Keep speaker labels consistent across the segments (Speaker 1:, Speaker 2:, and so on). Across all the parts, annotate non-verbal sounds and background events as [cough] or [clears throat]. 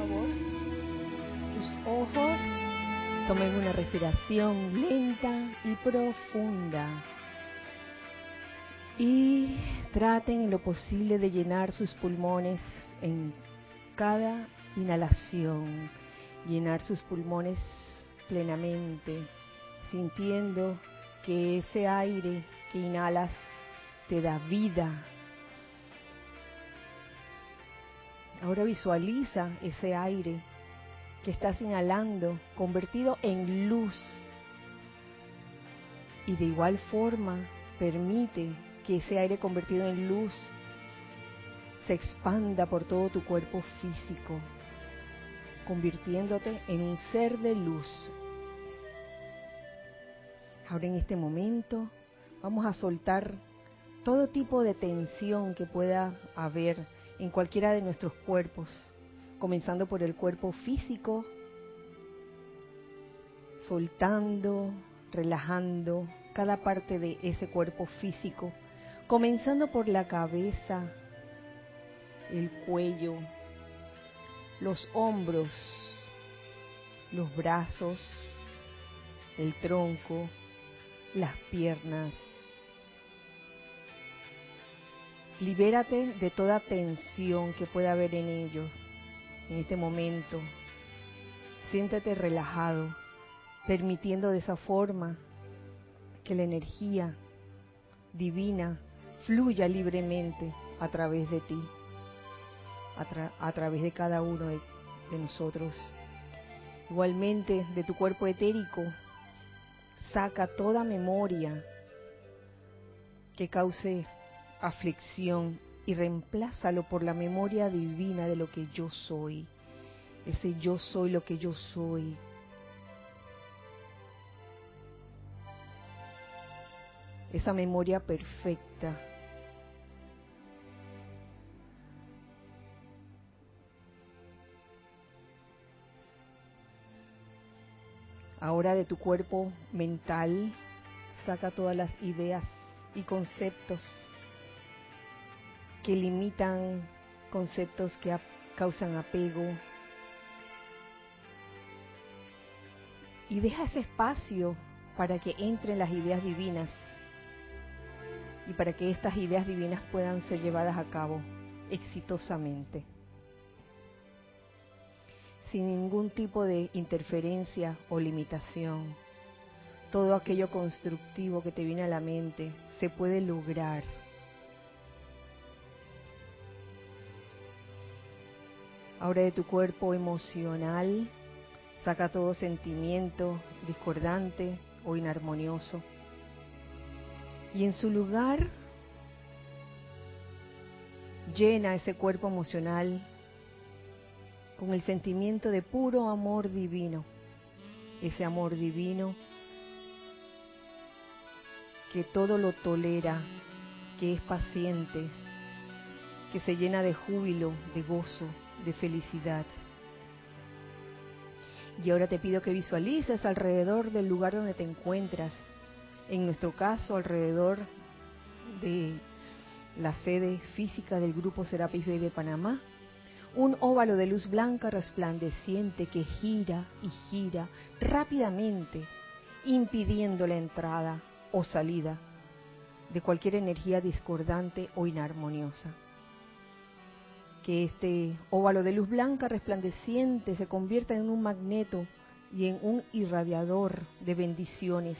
Speaker 1: favor tus ojos. Tomen una respiración lenta y profunda. Y traten en lo posible de llenar sus pulmones en cada inhalación. Llenar sus pulmones plenamente, sintiendo que ese aire que inhalas te da vida. Ahora visualiza ese aire que estás inhalando convertido en luz. Y de igual forma permite que ese aire convertido en luz se expanda por todo tu cuerpo físico, convirtiéndote en un ser de luz. Ahora en este momento vamos a soltar todo tipo de tensión que pueda haber en cualquiera de nuestros cuerpos, comenzando por el cuerpo físico, soltando, relajando cada parte de ese cuerpo físico, comenzando por la cabeza, el cuello, los hombros, los brazos, el tronco, las piernas. Libérate de toda tensión que pueda haber en ellos en este momento. Siéntate relajado, permitiendo de esa forma que la energía divina fluya libremente a través de ti, a, través de cada uno de, de nosotros. Igualmente, de tu cuerpo etérico, saca toda memoria que cause aflicción y reemplázalo por la memoria divina de lo que yo soy. Ese yo soy lo que yo soy. Esa memoria perfecta. Ahora de tu cuerpo mental, saca todas las ideas y conceptos que limitan conceptos que causan apego. Y deja ese espacio para que entren las ideas divinas y para que estas ideas divinas puedan ser llevadas a cabo exitosamente, sin ningún tipo de interferencia o limitación. Todo aquello constructivo que te viene a la mente se puede lograr Ahora de tu cuerpo emocional, saca todo sentimiento discordante o inarmonioso. Y en su lugar, llena ese cuerpo emocional con el sentimiento de puro amor divino. Ese amor divino que todo lo tolera, que es paciente, que se llena de júbilo, de gozo, de felicidad. Y ahora te pido que visualices alrededor del lugar donde te encuentras, en nuestro caso alrededor de la sede física del Grupo Serapis Bay de Panamá, un óvalo de luz blanca resplandeciente que gira y gira rápidamente, impidiendo la entrada o salida de cualquier energía discordante o inarmoniosa que este óvalo de luz blanca resplandeciente se convierta en un magneto y en un irradiador de bendiciones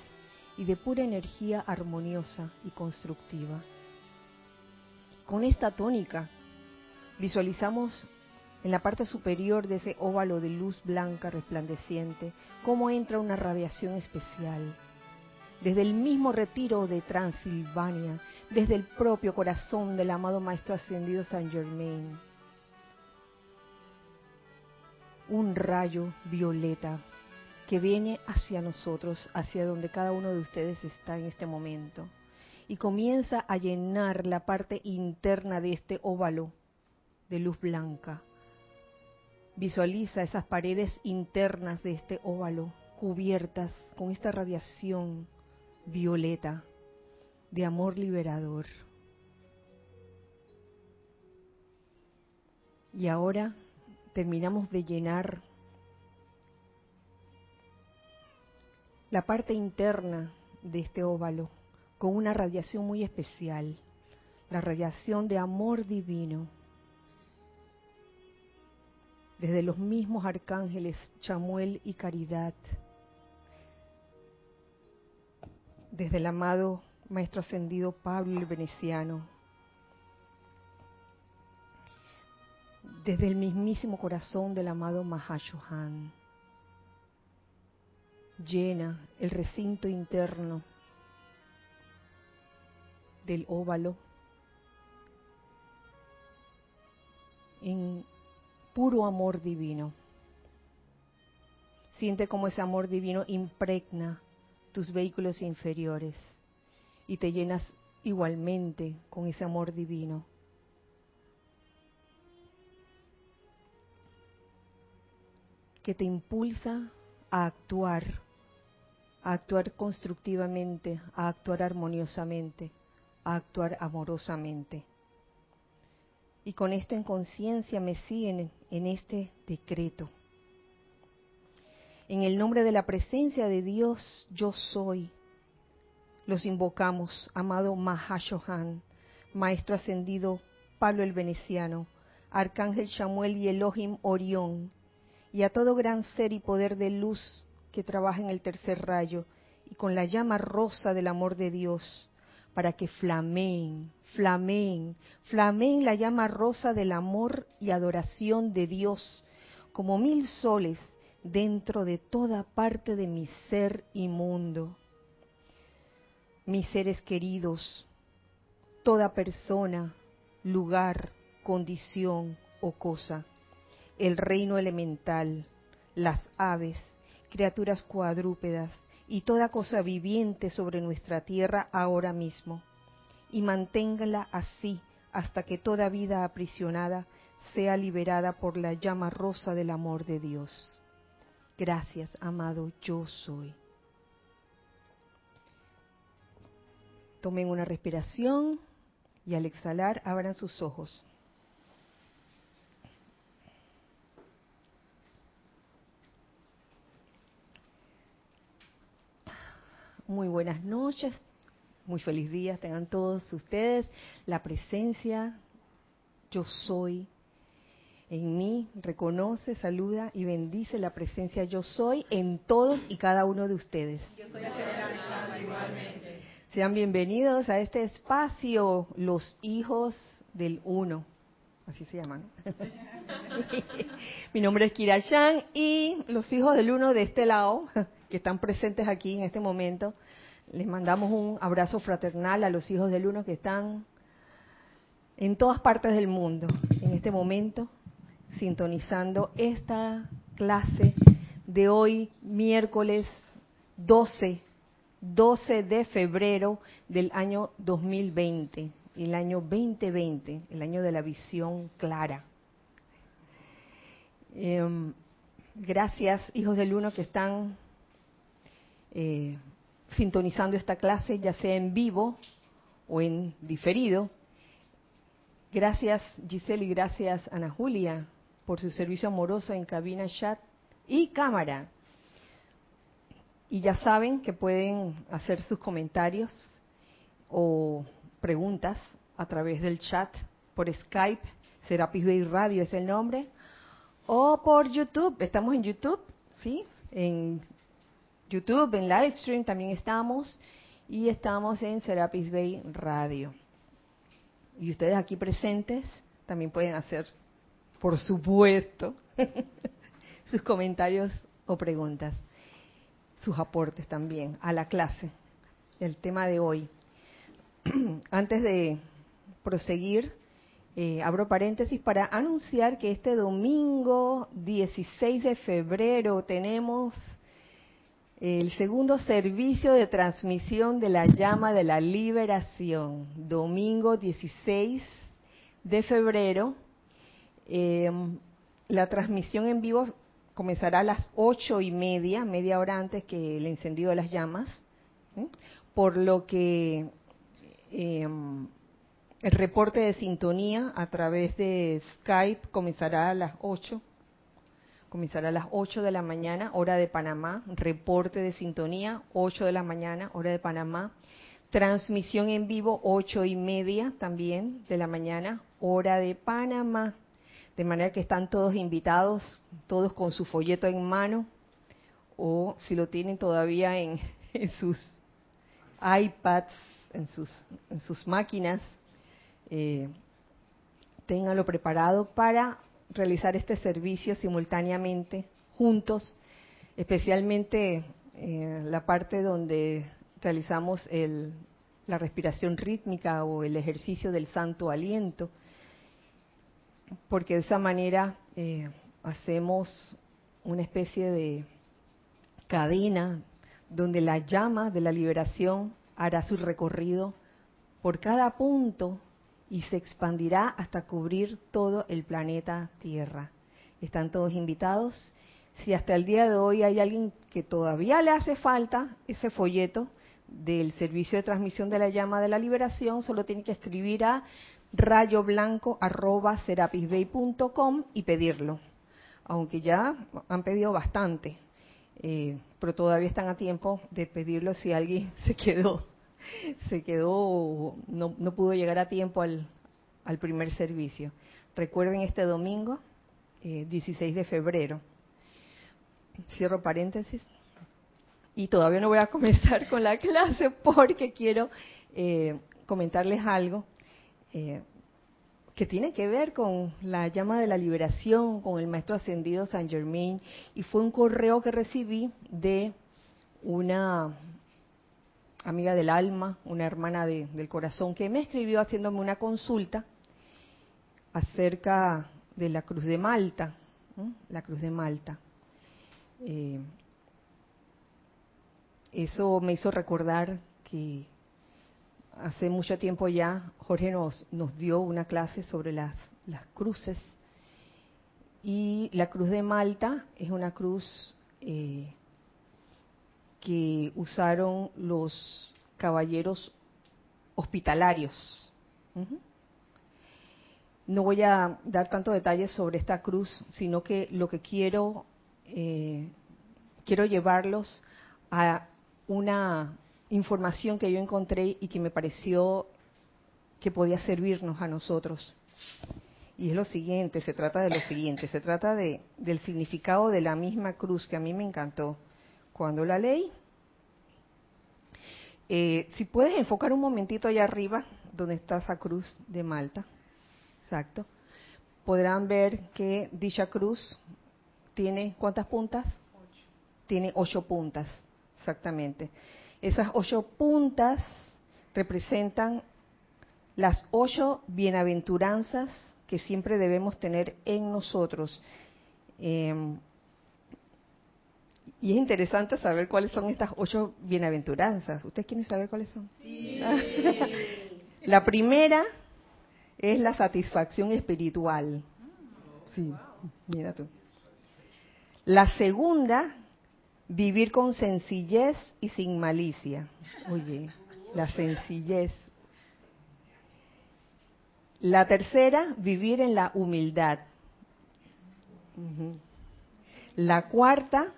Speaker 1: y de pura energía armoniosa y constructiva. Con esta tónica visualizamos en la parte superior de ese óvalo de luz blanca resplandeciente cómo entra una radiación especial. Desde el mismo retiro de Transilvania, desde el propio corazón del amado Maestro Ascendido San Germain, un rayo violeta que viene hacia nosotros, hacia donde cada uno de ustedes está en este momento, y comienza a llenar la parte interna de este óvalo de luz blanca. Visualiza esas paredes internas de este óvalo cubiertas con esta radiación violeta de amor liberador. Y ahora terminamos de llenar la parte interna de este óvalo con una radiación muy especial, la radiación de amor divino. Desde los mismos arcángeles Chamuel y Caridad, desde el amado Maestro Ascendido Pablo el Veneciano, desde el mismísimo corazón del amado Mahashohan. Llena el recinto interno del óvalo en puro amor divino. Siente como ese amor divino impregna tus vehículos inferiores y te llenas igualmente con ese amor divino. Que te impulsa a actuar, a actuar constructivamente, a actuar armoniosamente, a actuar amorosamente. Y con esto en conciencia me siguen en este decreto. En el nombre de la presencia de Dios, yo soy. Los invocamos, amado Mahashohan, Maestro Ascendido Pablo el Veneciano, Arcángel Samuel y Elohim Orión, y a todo gran ser y poder de luz que trabaja en el tercer rayo y con la llama rosa del amor de Dios, para que flameen, flameen, flameen la llama rosa del amor y adoración de Dios, como mil soles dentro de toda parte de mi ser inmundo. Mis seres queridos, toda persona, lugar, condición o cosa, el reino elemental, las aves, criaturas cuadrúpedas y toda cosa viviente sobre nuestra tierra ahora mismo, y manténgala así hasta que toda vida aprisionada sea liberada por la llama rosa del amor de Dios. Gracias, amado, yo soy. Tomen una respiración y al exhalar abran sus ojos. Muy buenas noches, muy feliz día tengan todos ustedes. La presencia, yo soy, en mí reconoce, saluda y bendice la presencia yo soy en todos y cada uno de ustedes. Yo soy igualmente. Sean bienvenidos a este espacio, los hijos del uno. Así se llaman. [laughs] Mi nombre es Kira Chan y los hijos del uno de este lado que están presentes aquí en este momento. Les mandamos un abrazo fraternal a los hijos del uno que están en todas partes del mundo en este momento, sintonizando esta clase de hoy, miércoles 12, 12 de febrero del año 2020, el año 2020, el año de la visión clara. Em, gracias, hijos del uno, que están eh, sintonizando esta clase, ya sea en vivo o en diferido. Gracias Giselle y gracias Ana Julia por su servicio amoroso en cabina, chat y cámara. Y ya saben que pueden hacer sus comentarios o preguntas a través del chat por Skype, Serapis Bay Radio es el nombre, o por YouTube, estamos en YouTube, ¿sí? En YouTube, en Livestream también estamos y estamos en Serapis Bay Radio. Y ustedes aquí presentes también pueden hacer, por supuesto, [laughs] sus comentarios o preguntas, sus aportes también a la clase, el tema de hoy. [clears throat] Antes de proseguir, eh, abro paréntesis para anunciar que este domingo 16 de febrero tenemos el segundo servicio de transmisión de la llama de la liberación, domingo 16 de febrero. Em, la transmisión en vivo comenzará a las ocho y media, media hora antes que el encendido de las llamas, por lo que em, el reporte de sintonía a través de Skype comenzará a las ocho comenzará a las 8 de la mañana, hora de Panamá, reporte de sintonía, 8 de la mañana, hora de Panamá, transmisión en vivo, 8 y media también de la mañana, hora de Panamá, de manera que están todos invitados, todos con su folleto en mano, o si lo tienen todavía en, [laughs] sus iPads, en sus, en sus máquinas, eh, ténganlo preparado para realizar este servicio simultáneamente, juntos, especialmente eh, la parte donde realizamos el, la respiración rítmica o el ejercicio del santo aliento, porque de esa manera eh, hacemos una especie de cadena donde la llama de la liberación hará su recorrido por cada punto y se expandirá hasta cubrir todo el planeta Tierra. Están todos invitados. Si hasta el día de hoy hay alguien que todavía le hace falta ese folleto del servicio de transmisión de la llama de la liberación, solo tiene que escribir a rayoblanco.com y pedirlo. Aunque ya han pedido bastante, eh, pero todavía están a tiempo de pedirlo si alguien [laughs] se quedó [laughs] se quedó, no, no pudo llegar a tiempo al, al primer servicio. Recuerden este domingo, 16 eh, de febrero. Cierro paréntesis. Y todavía no voy a [laughs] comenzar con la clase porque quiero eh, comentarles algo eh, que tiene que ver con la llama de la liberación, con el maestro ascendido San Germain. Y fue un correo que recibí de una amiga del alma, una hermana del corazón, que me escribió haciéndome una consulta acerca de la cruz de Malta, la cruz de Malta. Eh, eso me hizo recordar que hace mucho tiempo ya Jorge nos, nos dio una clase sobre las, las cruces y la cruz de Malta es una cruz eh, que usaron los caballeros hospitalarios. No voy a dar tantos detalles sobre esta cruz, sino que lo que quiero, eh, quiero llevarlos a una información que yo encontré y que me pareció que podía servirnos a nosotros. Y es lo siguiente, se trata de lo siguiente, se trata de, del significado de la misma cruz que a mí me encantó cuando la leí. Eh, si puedes enfocar un momentito allá arriba, donde está esa cruz de Malta, exacto, podrán ver que dicha cruz tiene cuántas puntas? Tiene ocho puntas, exactamente. Esas ocho puntas representan las ocho bienaventuranzas que siempre debemos tener en nosotros. Em, y es interesante saber cuáles son estas ocho bienaventuranzas. ¿Ustedes quieren saber cuáles son? Sí. [laughs] la primera es la satisfacción espiritual. Sí, mira tú. La segunda, vivir con sencillez y sin malicia. Oye, la sencillez. La tercera, vivir en la humildad. La cuarta,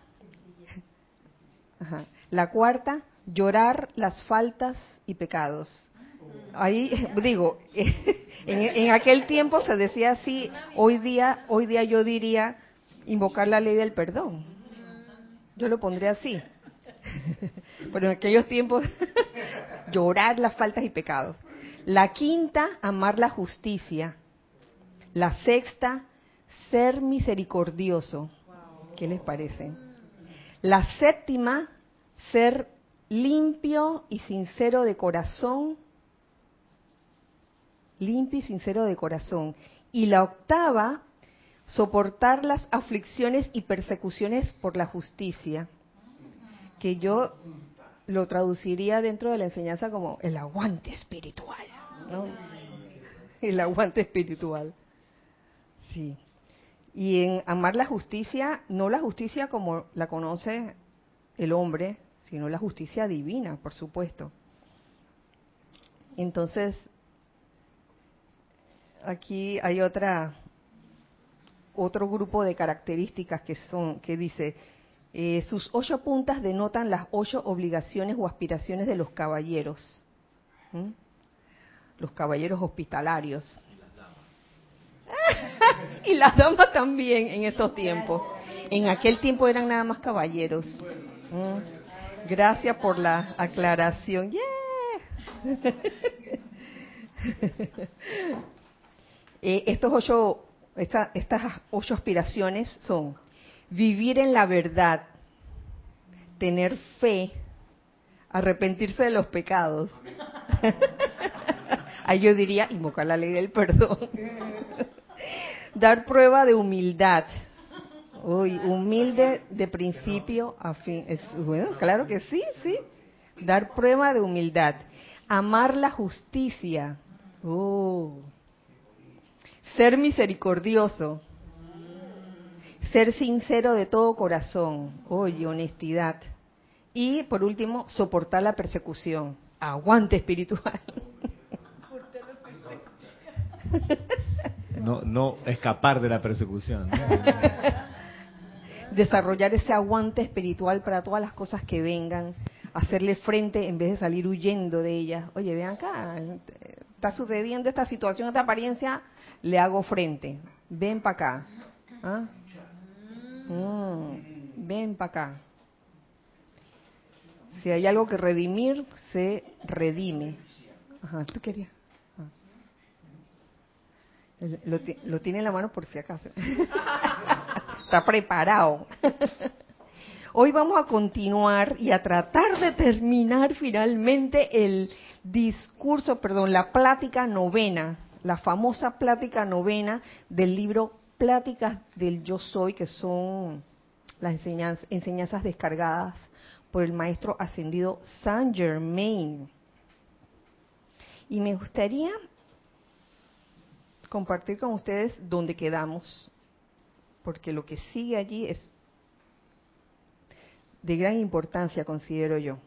Speaker 1: la cuarta, llorar las faltas y pecados. Ahí [laughs] digo, [laughs] en, aquel tiempo se decía así, hoy día, hoy día yo diría invocar la ley del perdón. Yo lo pondría así. [laughs] Pero en aquellos tiempos, llorar las faltas y pecados. La quinta, amar la justicia. La sexta, ser misericordioso. ¿Qué les parece? La séptima, ser limpio y sincero de corazón. Limpio y sincero de corazón. Y la octava, soportar las aflicciones y persecuciones por la justicia, que yo lo traduciría dentro de la enseñanza como el aguante espiritual. El aguante espiritual. Sí. Y en amar la justicia, no la justicia como la conoce el hombre, sino la justicia divina, por supuesto. Entonces, aquí hay otra otro grupo de características que son, que dice, eh, sus ocho puntas denotan las ocho obligaciones o aspiraciones de los caballeros. Los caballeros hospitalarios. [laughs] y las damas también en estos tiempos. En aquel tiempo eran nada más caballeros. Gracias por la aclaración. [laughs] Eh, estos ocho, estas ocho aspiraciones son vivir en la verdad, tener fe, arrepentirse de los pecados. [laughs] Ahí yo diría invocar la ley del perdón. Dar prueba de humildad. Uy, humilde de principio a fin. bueno, claro que sí, sí. Dar prueba de humildad. Amar la justicia. Oh. Ser misericordioso. Ser sincero de todo corazón. Oye, honestidad. Y por último, soportar la persecución. Aguante espiritual. [laughs]
Speaker 2: No, no escapar de la persecución. [laughs]
Speaker 1: Desarrollar ese aguante espiritual para todas las cosas que vengan, hacerle frente en vez de salir huyendo de ellas. Oye, vean acá, está sucediendo esta situación, esta apariencia, le hago frente. Ven para acá. ¿Ah? Mm, ven para acá. Si hay algo que redimir, se redime. Ajá, ¿tú querías? Lo, tiene en la mano por si acaso. [laughs] Está preparado. [laughs] Hoy vamos a continuar y a tratar de terminar finalmente el discurso, perdón, la plática novena, la famosa plática novena del libro Pláticas del Yo Soy, que son las enseñanzas, enseñanzas descargadas por el maestro ascendido Saint Germain. Y me gustaría compartir con ustedes dónde quedamos, porque lo que sigue allí es de gran importancia, considero yo.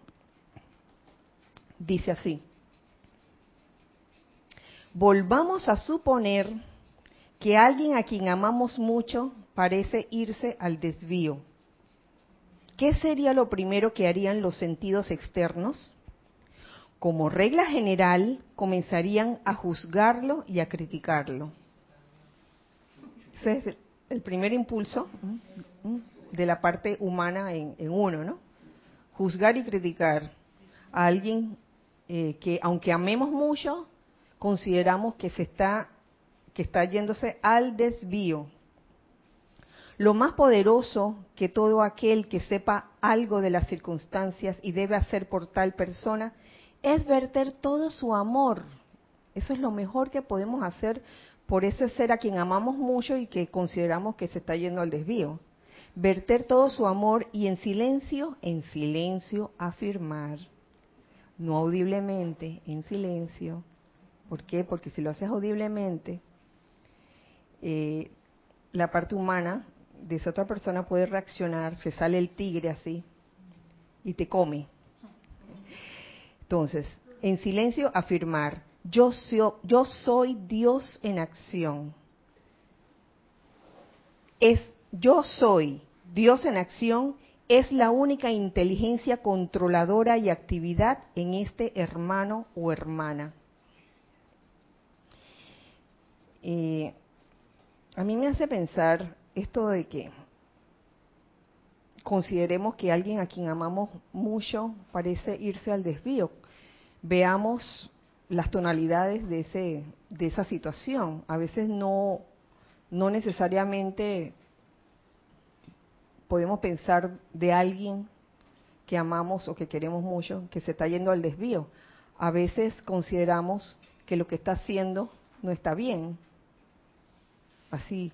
Speaker 1: Dice así, volvamos a suponer que alguien a quien amamos mucho parece irse al desvío. ¿Qué sería lo primero que harían los sentidos externos? Como regla general, comenzarían a juzgarlo y a criticarlo. Ese es el primer impulso de la parte humana en, uno, ¿no? Juzgar y criticar a alguien eh, que, aunque amemos mucho, consideramos que se está que está yéndose al desvío. Lo más poderoso que todo aquel que sepa algo de las circunstancias y debe hacer por tal persona es verter todo su amor. Eso es lo mejor que podemos hacer por ese ser a quien amamos mucho y que consideramos que se está yendo al desvío. Verter todo su amor y en silencio, en silencio afirmar, no audiblemente, en silencio. ¿Por qué? Porque si lo haces audiblemente, eh, la parte humana de esa otra persona puede reaccionar, se sale el tigre así y te come. Entonces, en silencio afirmar, yo soy, yo soy Dios en acción. Es yo soy Dios en acción es la única inteligencia controladora y actividad en este hermano o hermana. Eh, a mí me hace pensar esto de que consideremos que alguien a quien amamos mucho parece irse al desvío. Veamos las tonalidades de ese de esa situación. A veces no no necesariamente podemos pensar de alguien que amamos o que queremos mucho que se está yendo al desvío. A veces consideramos que lo que está haciendo no está bien. Así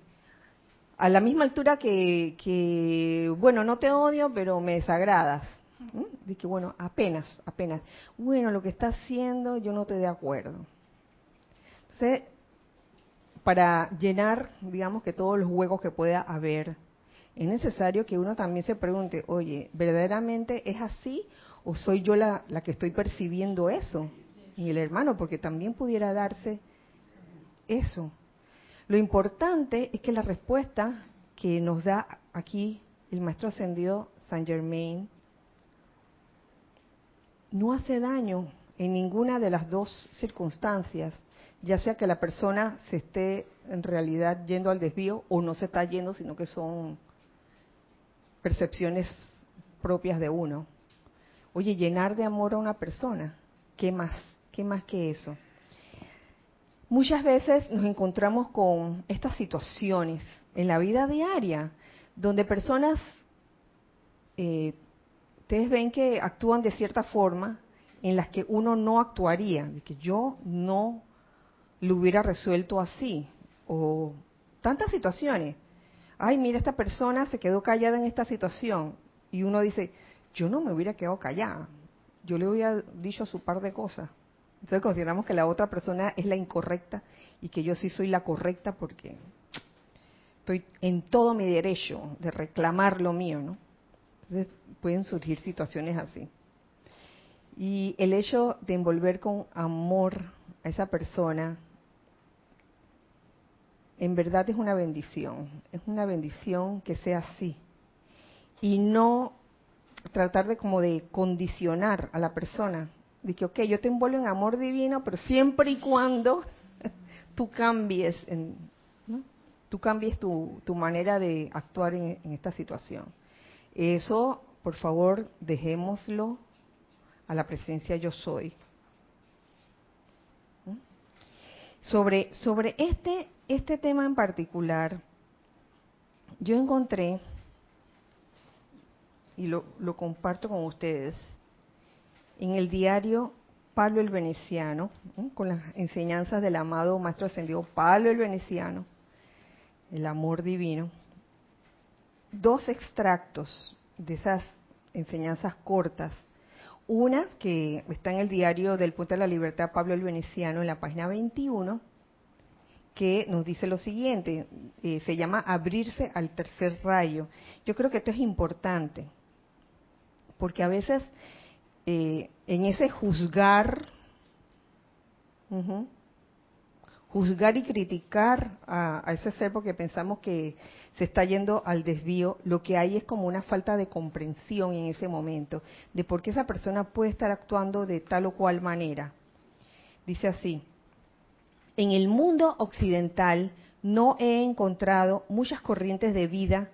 Speaker 1: a la misma altura que, bueno, no te odio, pero me desagradas. De que, bueno, apenas, apenas. Bueno, lo que está haciendo yo no estoy de acuerdo. Entonces, para llenar, digamos que todos los huecos que pueda haber, es necesario que uno también se pregunte, oye, ¿verdaderamente es así o soy yo la, la que estoy percibiendo eso? Y el hermano, porque también pudiera darse eso. Lo importante es que la respuesta que nos da aquí el maestro ascendido Saint Germain no hace daño en ninguna de las dos circunstancias, ya sea que la persona se esté en realidad yendo al desvío o no se está yendo, sino que son percepciones propias de uno. Oye, llenar de amor a una persona, ¿qué más? ¿Qué más que eso? Muchas veces nos encontramos con estas situaciones en la vida diaria, donde personas, eh, ustedes ven que actúan de cierta forma en las que uno no actuaría, de que yo no lo hubiera resuelto así, o tantas situaciones. Ay, mira, esta persona se quedó callada en esta situación, y uno dice, yo no me hubiera quedado callada, yo le hubiera dicho su par de cosas. Entonces consideramos que la otra persona es la incorrecta y que yo sí soy la correcta porque estoy en todo mi derecho de reclamar lo mío, ¿no? Entonces pueden surgir situaciones así. Y el hecho de envolver con amor a esa persona, en verdad es una bendición, es una bendición que sea así. Y no tratar de como de condicionar a la persona, de que, ok, yo te envuelvo en amor divino, pero siempre y cuando [laughs] tú cambies, tú cambies tu, tu, manera de actuar en, en esta situación. Eso, por favor, dejémoslo a la presencia yo soy. Sobre, sobre este, este tema en particular, yo encontré, y lo, lo comparto con ustedes, en el diario Pablo el Veneciano, ¿eh? con las enseñanzas del amado Maestro Ascendido Pablo el Veneciano, el amor divino, dos extractos de esas enseñanzas cortas. Una que está en el diario del Punto de la Libertad Pablo el Veneciano, en la página 21, que nos dice lo siguiente, eh, se llama abrirse al tercer rayo. Yo creo que esto es importante, porque a veces eh, en ese juzgar, uh, juzgar y criticar a, a, ese ser porque pensamos que se está yendo al desvío, lo que hay es como una falta de comprensión en ese momento de por qué esa persona puede estar actuando de tal o cual manera. Dice así, en el mundo occidental no he encontrado muchas corrientes de vida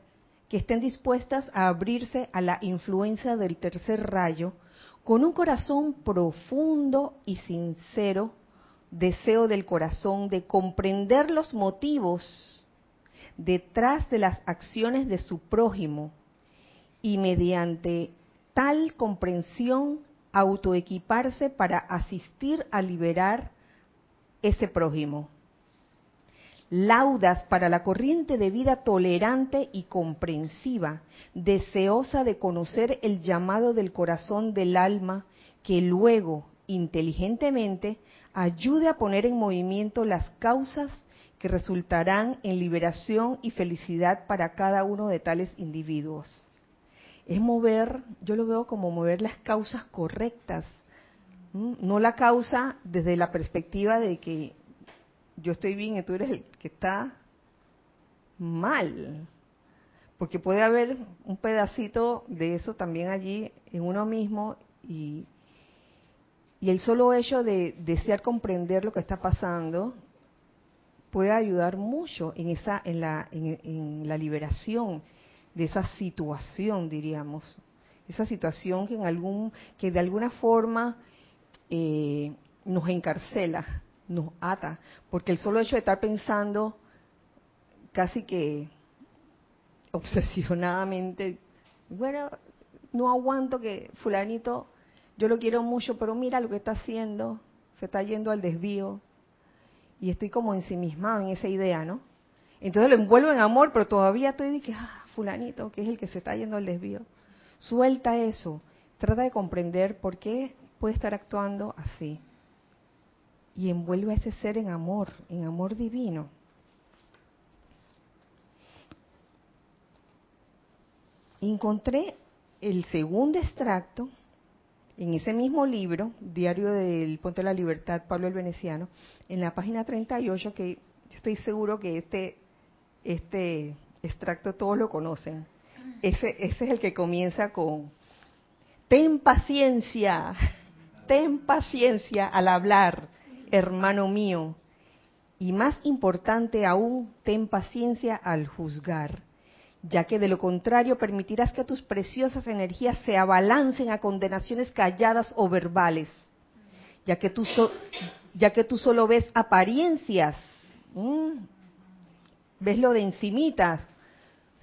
Speaker 1: que estén dispuestas a abrirse a la influencia del tercer rayo, con un corazón profundo y sincero, deseo del corazón de comprender los motivos detrás de las acciones de su prójimo y mediante tal comprensión autoequiparse para asistir a liberar ese prójimo. Laudas para la corriente de vida tolerante y comprensiva, deseosa de conocer el llamado del corazón del alma, que luego, inteligentemente, ayude a poner en movimiento las causas que resultarán en liberación y felicidad para cada uno de tales individuos. Es mover, yo lo veo como mover las causas correctas, no la causa desde la perspectiva de que yo estoy bien y tú eres el que está mal. Porque puede haber un pedacito de eso también allí en uno mismo y, el solo hecho de desear comprender lo que está pasando puede ayudar mucho en esa en la en la liberación de esa situación diríamos esa situación que en algún que de alguna forma eh, nos encarcela nos ata, porque el solo hecho de estar pensando casi que obsesionadamente, bueno, no aguanto que fulanito, yo lo quiero mucho, pero mira lo que está haciendo, se está yendo al desvío, y estoy como ensimismado en esa idea, ¿no? Entonces lo envuelvo en amor, pero todavía estoy de que, ah, fulanito, que es el que se está yendo al desvío. Suelta eso, trata de comprender por qué puede estar actuando así y envuelve a ese ser en amor, en amor divino. Encontré el segundo extracto en ese mismo libro, Diario del Ponte de la Libertad, Pablo el Veneciano, en la página 38, que estoy seguro que este, este extracto todos lo conocen. Ese, ese es el que comienza con, ten paciencia, ten paciencia al hablar, hermano mío. Y más importante aún, ten paciencia al juzgar, ya que de lo contrario permitirás que tus preciosas energías se abalancen a condenaciones calladas o verbales, ya que tú, ya que solo ves apariencias, ves lo de encimitas,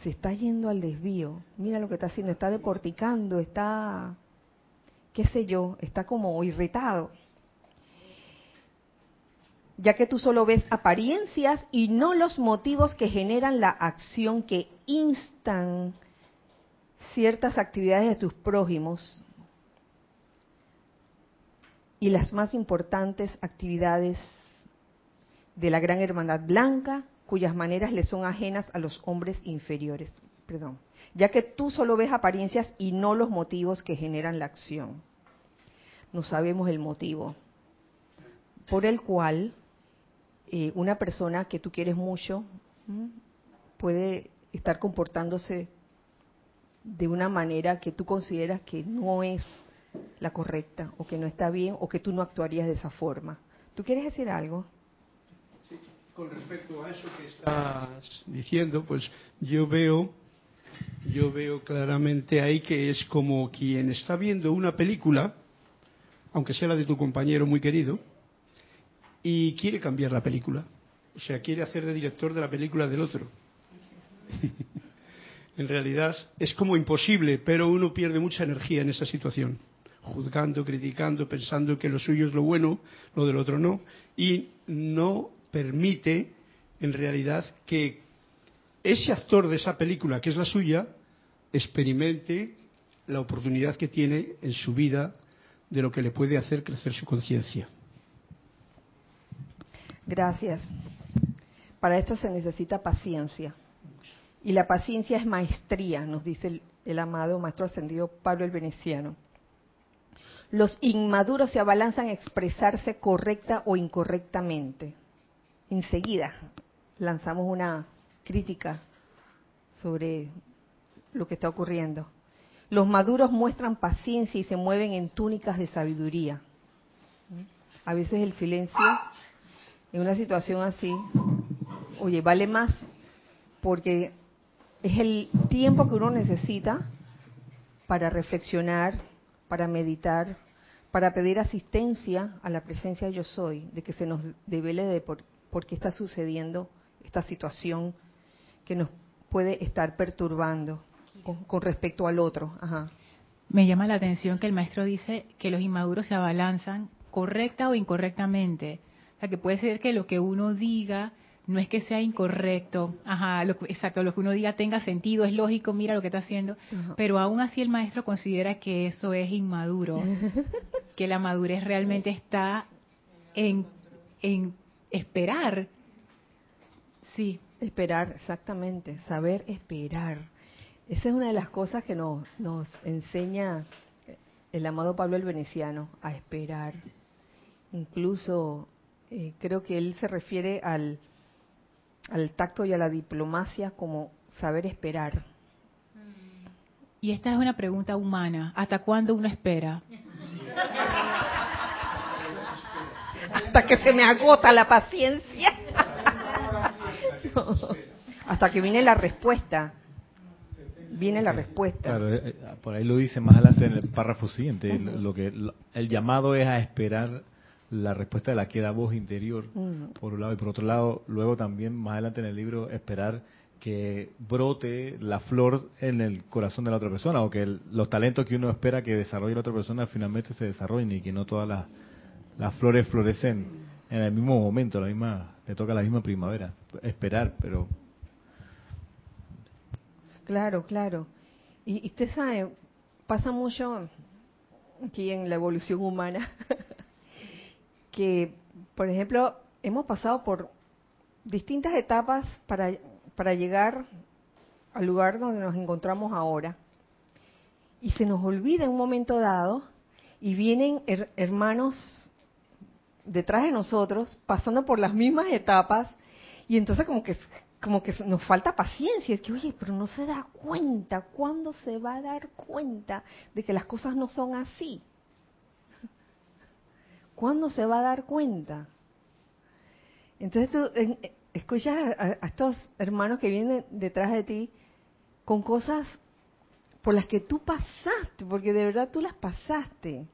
Speaker 1: se está yendo al desvío. Mira lo que está haciendo, está deporticando, está, qué sé yo, está como irritado. Ya que tú solo ves apariencias y no los motivos que generan la acción que instan ciertas actividades de tus prójimos y las más importantes actividades de la Gran Hermandad Blanca cuyas maneras le son ajenas a los hombres inferiores. Perdón. Ya que tú solo ves apariencias y no los motivos que generan la acción. No sabemos el motivo por el cual una persona que tú quieres mucho puede estar comportándose de una manera que tú consideras que no es la correcta o que no está bien o que tú no actuarías de esa forma. ¿Tú quieres decir algo?
Speaker 3: con respecto a eso que estás diciendo, pues yo veo, yo veo claramente ahí que es como quien está viendo una película, aunque sea la de tu compañero muy querido, y quiere cambiar la película. O sea, quiere hacer de director de la película del otro. [laughs] en realidad es como imposible, pero uno pierde mucha energía en esa situación, juzgando, criticando, pensando que lo suyo es lo bueno, lo del otro no, y no permite en realidad que ese actor de esa película, que es la suya, experimente la oportunidad que tiene en su vida de lo que le puede hacer crecer su conciencia.
Speaker 1: Gracias. Para esto se necesita paciencia. Y la paciencia es maestría, nos dice el, amado Maestro Ascendido Pablo el Veneciano. Los inmaduros se abalanzan a expresarse correcta o incorrectamente enseguida lanzamos una crítica sobre lo que está ocurriendo. Los maduros muestran paciencia y se mueven en túnicas de sabiduría. A veces el silencio en una situación así, oye, vale más porque es el tiempo que uno necesita para reflexionar, para meditar, para pedir asistencia a la presencia yo soy, de que se nos devele de por por qué está sucediendo esta situación que nos puede estar perturbando con, respecto al otro.
Speaker 4: Me llama la atención que el maestro dice que los inmaduros se abalanzan correcta o incorrectamente. O sea, que puede ser que lo que uno diga no es que sea incorrecto, ajá, exacto, lo que uno diga tenga sentido, es lógico, mira lo que está haciendo, pero aún así el maestro considera que eso es inmaduro, [laughs] que la madurez realmente está en, en esperar.
Speaker 1: Sí. Esperar, exactamente, saber esperar. Esa es una de las cosas que nos, nos enseña el amado Pablo el Veneciano, a esperar. Incluso eh, creo que él se refiere al, al tacto y a la diplomacia como saber esperar.
Speaker 4: Y esta es una pregunta humana. ¿Hasta cuándo uno espera?
Speaker 1: hasta que se me agota la paciencia. [laughs] hasta que viene la respuesta. Viene la respuesta.
Speaker 2: Claro, eh, eh, por ahí lo dice más adelante en el párrafo siguiente. Lo que el llamado es a esperar la respuesta de la queda voz interior, por un lado, y por otro lado, luego también más adelante en el libro, esperar que brote la flor en el corazón de la otra persona, o que los talentos que uno espera que desarrolle la otra persona finalmente se desarrollen y que no todas las las flores florecen en el mismo momento, la misma, le toca la misma primavera. Esperar, pero.
Speaker 1: Claro, claro. Y, usted sabe, pasa mucho aquí en la evolución humana [laughs] que, por ejemplo, hemos pasado por distintas etapas para, para llegar al lugar donde nos encontramos ahora. Y se nos olvida en un momento dado y vienen hermanos detrás de nosotros, pasando por las mismas etapas, Y entonces como que como que nos falta paciencia, es que oye, pero no se da cuenta, ¿cuándo se va a dar cuenta de que las cosas no son así? ¿Cuándo se va a dar cuenta? Entonces tú escuchas a, estos hermanos que vienen detrás de ti con cosas por las que tú pasaste, porque de verdad tú las pasaste.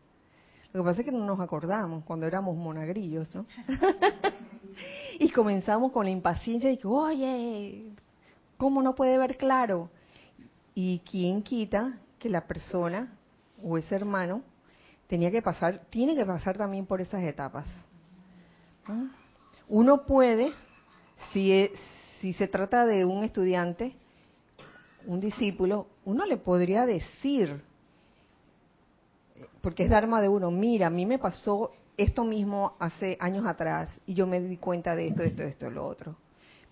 Speaker 1: Lo que pasa es que no nos acordamos cuando éramos monagrillos, ¿no? [laughs] y comenzamos con la impaciencia de que, oye, ¿cómo no puede ver claro? Y quién quita que la persona o ese hermano tenía que pasar, tiene que pasar también por esas etapas. Uno puede, si, es, si se trata de un estudiante, un discípulo, uno le podría decir, porque es Dharma de uno, mira, a mí me pasó esto mismo hace años atrás y yo me di cuenta de esto, esto, esto, lo otro.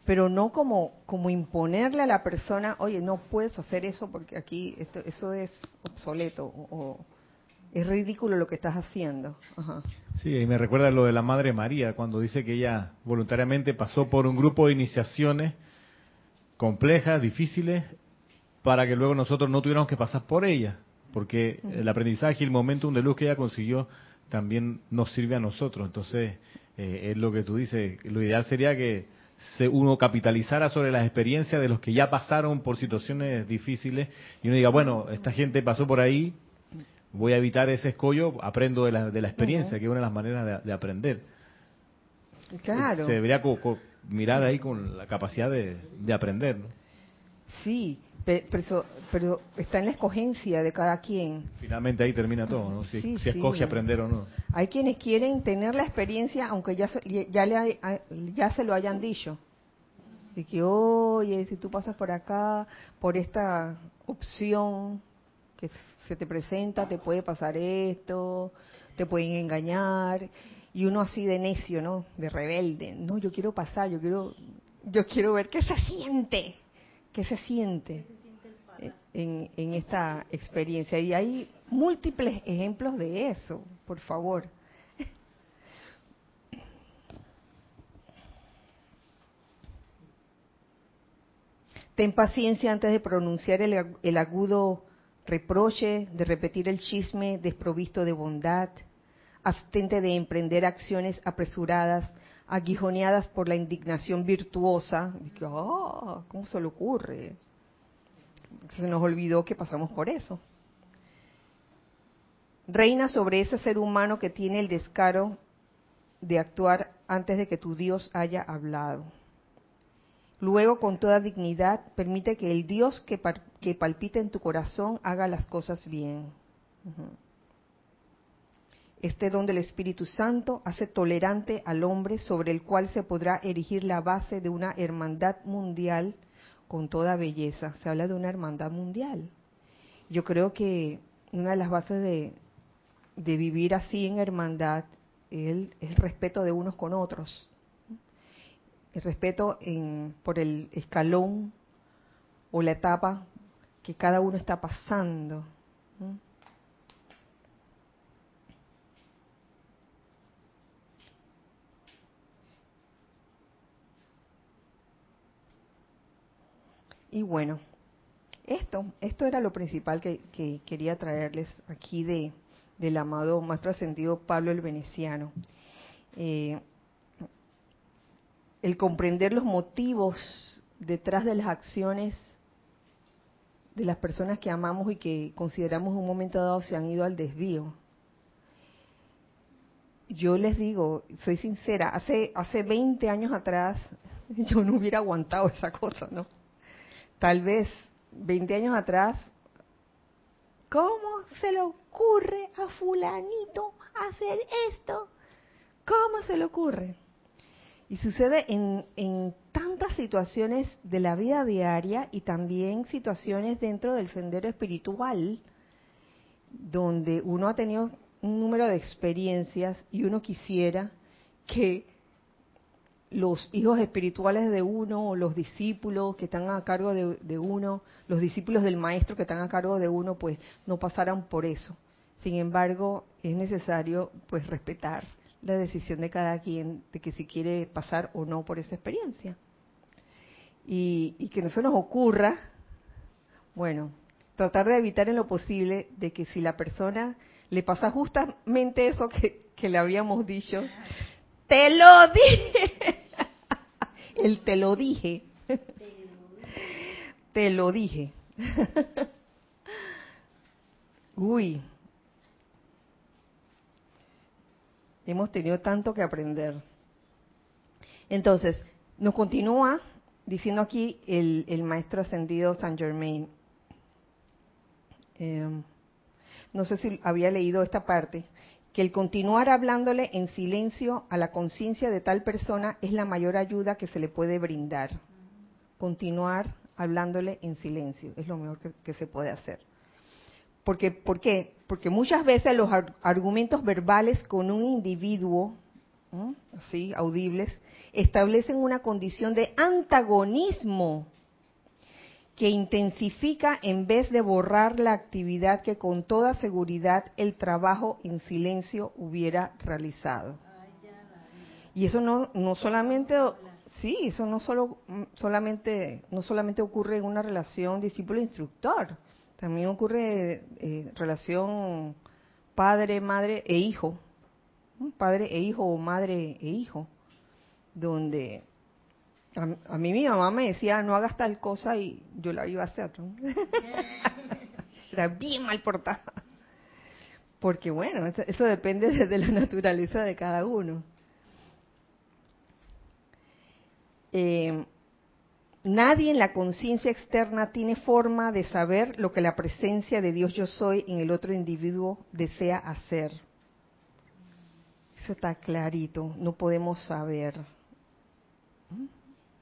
Speaker 1: Pero no como, como imponerle a la persona, oye, no puedes hacer eso porque aquí esto, eso es obsoleto o, es ridículo lo que estás haciendo.
Speaker 2: Sí, y me recuerda lo de la Madre María, cuando dice que ella voluntariamente pasó por un grupo de iniciaciones complejas, difíciles, para que luego nosotros no tuviéramos que pasar por ellas, porque el aprendizaje y el momentum de luz que ella consiguió también nos sirve a nosotros. Entonces, eh, es lo que tú dices, lo ideal sería que se, uno capitalizara sobre las experiencias de los que ya pasaron por situaciones difíciles y uno diga, bueno, esta gente pasó por ahí, voy a evitar ese escollo, aprendo de la, de la experiencia, que es una de las maneras de, aprender.
Speaker 1: Claro.
Speaker 2: Se debería mirar ahí con la capacidad de, de aprender. ¿no?
Speaker 1: Sí, pero, pero, está en la escogencia de cada quien.
Speaker 2: Finalmente ahí termina todo, ¿no? Si, escoge aprender o no.
Speaker 1: Hay quienes quieren tener la experiencia aunque ya, ya, le, ya se lo hayan dicho. Así que, oye, si tú pasas por acá, por esta opción, que se te presenta, te puede pasar esto, te pueden engañar, y uno así de necio, ¿no? De rebelde, no, yo quiero pasar, yo quiero, yo quiero ver qué se siente, qué se siente en, en esta experiencia. Y hay múltiples ejemplos de eso, por favor. Ten paciencia antes de pronunciar el, el agudo reproche, de repetir el chisme desprovisto de bondad, abstente de emprender acciones apresuradas, aguijoneadas por la indignación virtuosa. Ah, ¿Cómo se le ocurre? Se nos olvidó que pasamos por eso. Reina sobre ese ser humano que tiene el descaro de actuar antes de que tu Dios haya hablado. Luego, con toda dignidad, permite que el Dios que, que palpita en tu corazón haga las cosas bien. Este don del Espíritu Santo hace tolerante al hombre sobre el cual se podrá erigir la base de una hermandad mundial con toda belleza. Se habla de una hermandad mundial. Yo creo que una de las bases de, de vivir así en hermandad es el respeto de unos con otros el respeto en, por el escalón o la etapa que cada uno está pasando. Y bueno, esto, esto era lo principal que, quería traerles aquí de, del amado más trascendido Pablo el Veneciano. Eh, el comprender los motivos detrás de las acciones de las personas que amamos y que consideramos en un momento dado se han ido al desvío. Yo les digo, soy sincera, hace hace 20 años atrás [laughs] yo no hubiera aguantado esa cosa, ¿no? Tal vez 20 años atrás, ¿cómo se le ocurre a fulanito hacer esto? ¿Cómo se le ocurre? Y sucede en, tantas situaciones de la vida diaria y también situaciones dentro del sendero espiritual, donde uno ha tenido un número de experiencias y uno quisiera que los hijos espirituales de uno, los discípulos que están a cargo de, de, uno, los discípulos del maestro que están a cargo de uno, pues no pasaran por eso. Sin embargo, es necesario pues respetar la decisión de cada quien de que si quiere pasar o no por esa experiencia. y, que no se nos ocurra, bueno, tratar de evitar en lo posible de que si la persona le pasa justamente eso que, que le habíamos dicho, te lo dije, [laughs] el te lo dije, [laughs] te lo dije. [laughs] Uy, hemos tenido tanto que aprender. Entonces, nos continúa diciendo aquí el, maestro ascendido Saint Germain. Em, no sé si había leído esta parte, que el continuar hablándole en silencio a la conciencia de tal persona es la mayor ayuda que se le puede brindar. Continuar hablándole en silencio es lo mejor que, se puede hacer. Porque, ¿Por qué? Porque muchas veces los argumentos verbales con un individuo así, audibles, establecen una condición de antagonismo que intensifica en vez de borrar la actividad que con toda seguridad el trabajo en silencio hubiera realizado. Y eso no, no solamente, sí, eso no solo, solamente, no solamente ocurre en una relación discípulo-instructor, también ocurre eh, relación padre, madre e hijo padre e hijo o madre e hijo, donde a, mí mi mamá me decía no hagas tal cosa y yo la iba a hacer. [laughs] Era bien mal portada. Porque bueno, eso, depende de, la naturaleza de cada uno. Eh, nadie en la conciencia externa tiene forma de saber lo que la presencia de Dios yo soy en el otro individuo desea hacer está clarito, no podemos saber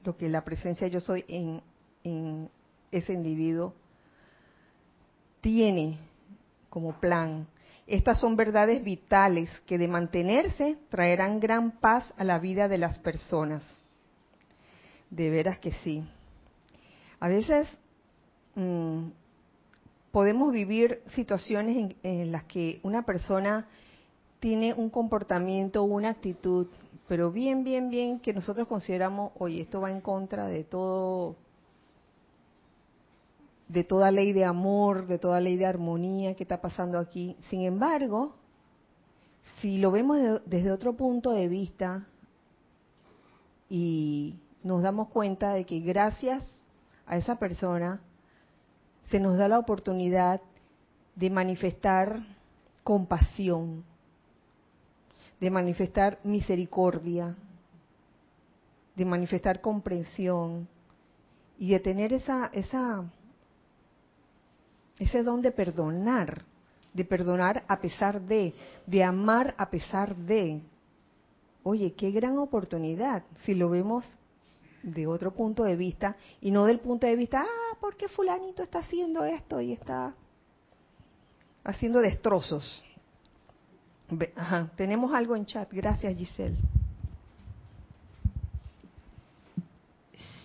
Speaker 1: lo que la presencia yo soy en, en ese individuo tiene como plan. Estas son verdades vitales que de mantenerse traerán gran paz a la vida de las personas. De veras que sí. A veces mm, podemos vivir situaciones en, las que una persona tiene un comportamiento, una actitud, pero bien, bien, bien, que nosotros consideramos, oye, esto va en contra de todo, de toda ley de amor, de toda ley de armonía que está pasando aquí. Sin embargo, si lo vemos desde otro punto de vista y nos damos cuenta de que gracias a esa persona se nos da la oportunidad de manifestar compasión, de manifestar misericordia, de manifestar comprensión y de tener esa, esa, ese don de perdonar, de perdonar a pesar de, de amar a pesar de. Oye, qué gran oportunidad si lo vemos de otro punto de vista y no del punto de vista, ah, ¿por qué fulanito está haciendo esto y está haciendo destrozos? tenemos algo en chat. Gracias, Giselle.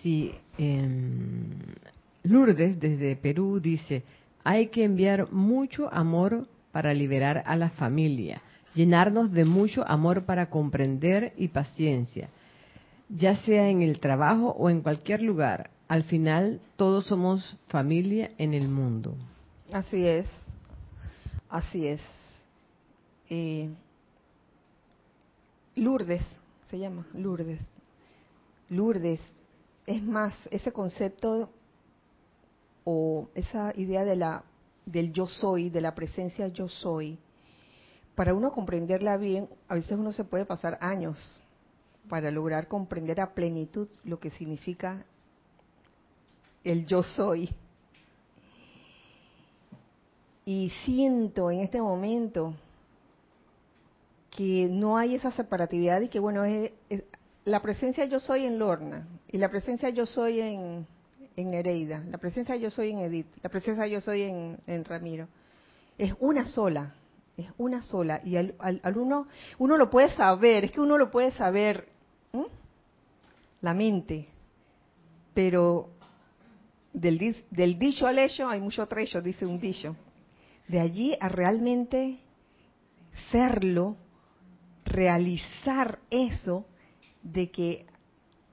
Speaker 5: Sí, Lourdes desde Perú dice, hay que enviar mucho amor para liberar a la familia, llenarnos de mucho amor para comprender y paciencia, ya sea en el trabajo o en cualquier lugar. Al final todos somos familia en el mundo.
Speaker 1: Así es, así es. Lourdes, se llama Lourdes. Lourdes, es más, ese concepto o esa idea de la, del yo soy, de la presencia yo soy, para uno comprenderla bien, a veces uno se puede pasar años para lograr comprender a plenitud lo que significa el yo soy. Y siento en este momento que no hay esa separatividad y que bueno, es, la presencia yo soy en Lorna y la presencia yo soy en, en Nereida, la presencia yo soy en Edith, la presencia yo soy en, Ramiro. Es una sola, es una sola. Y al, uno, uno lo puede saber, es que uno lo puede saber, la mente, pero del, del dicho al hecho hay mucho trecho, dice un dicho. De allí a realmente serlo, realizar eso de que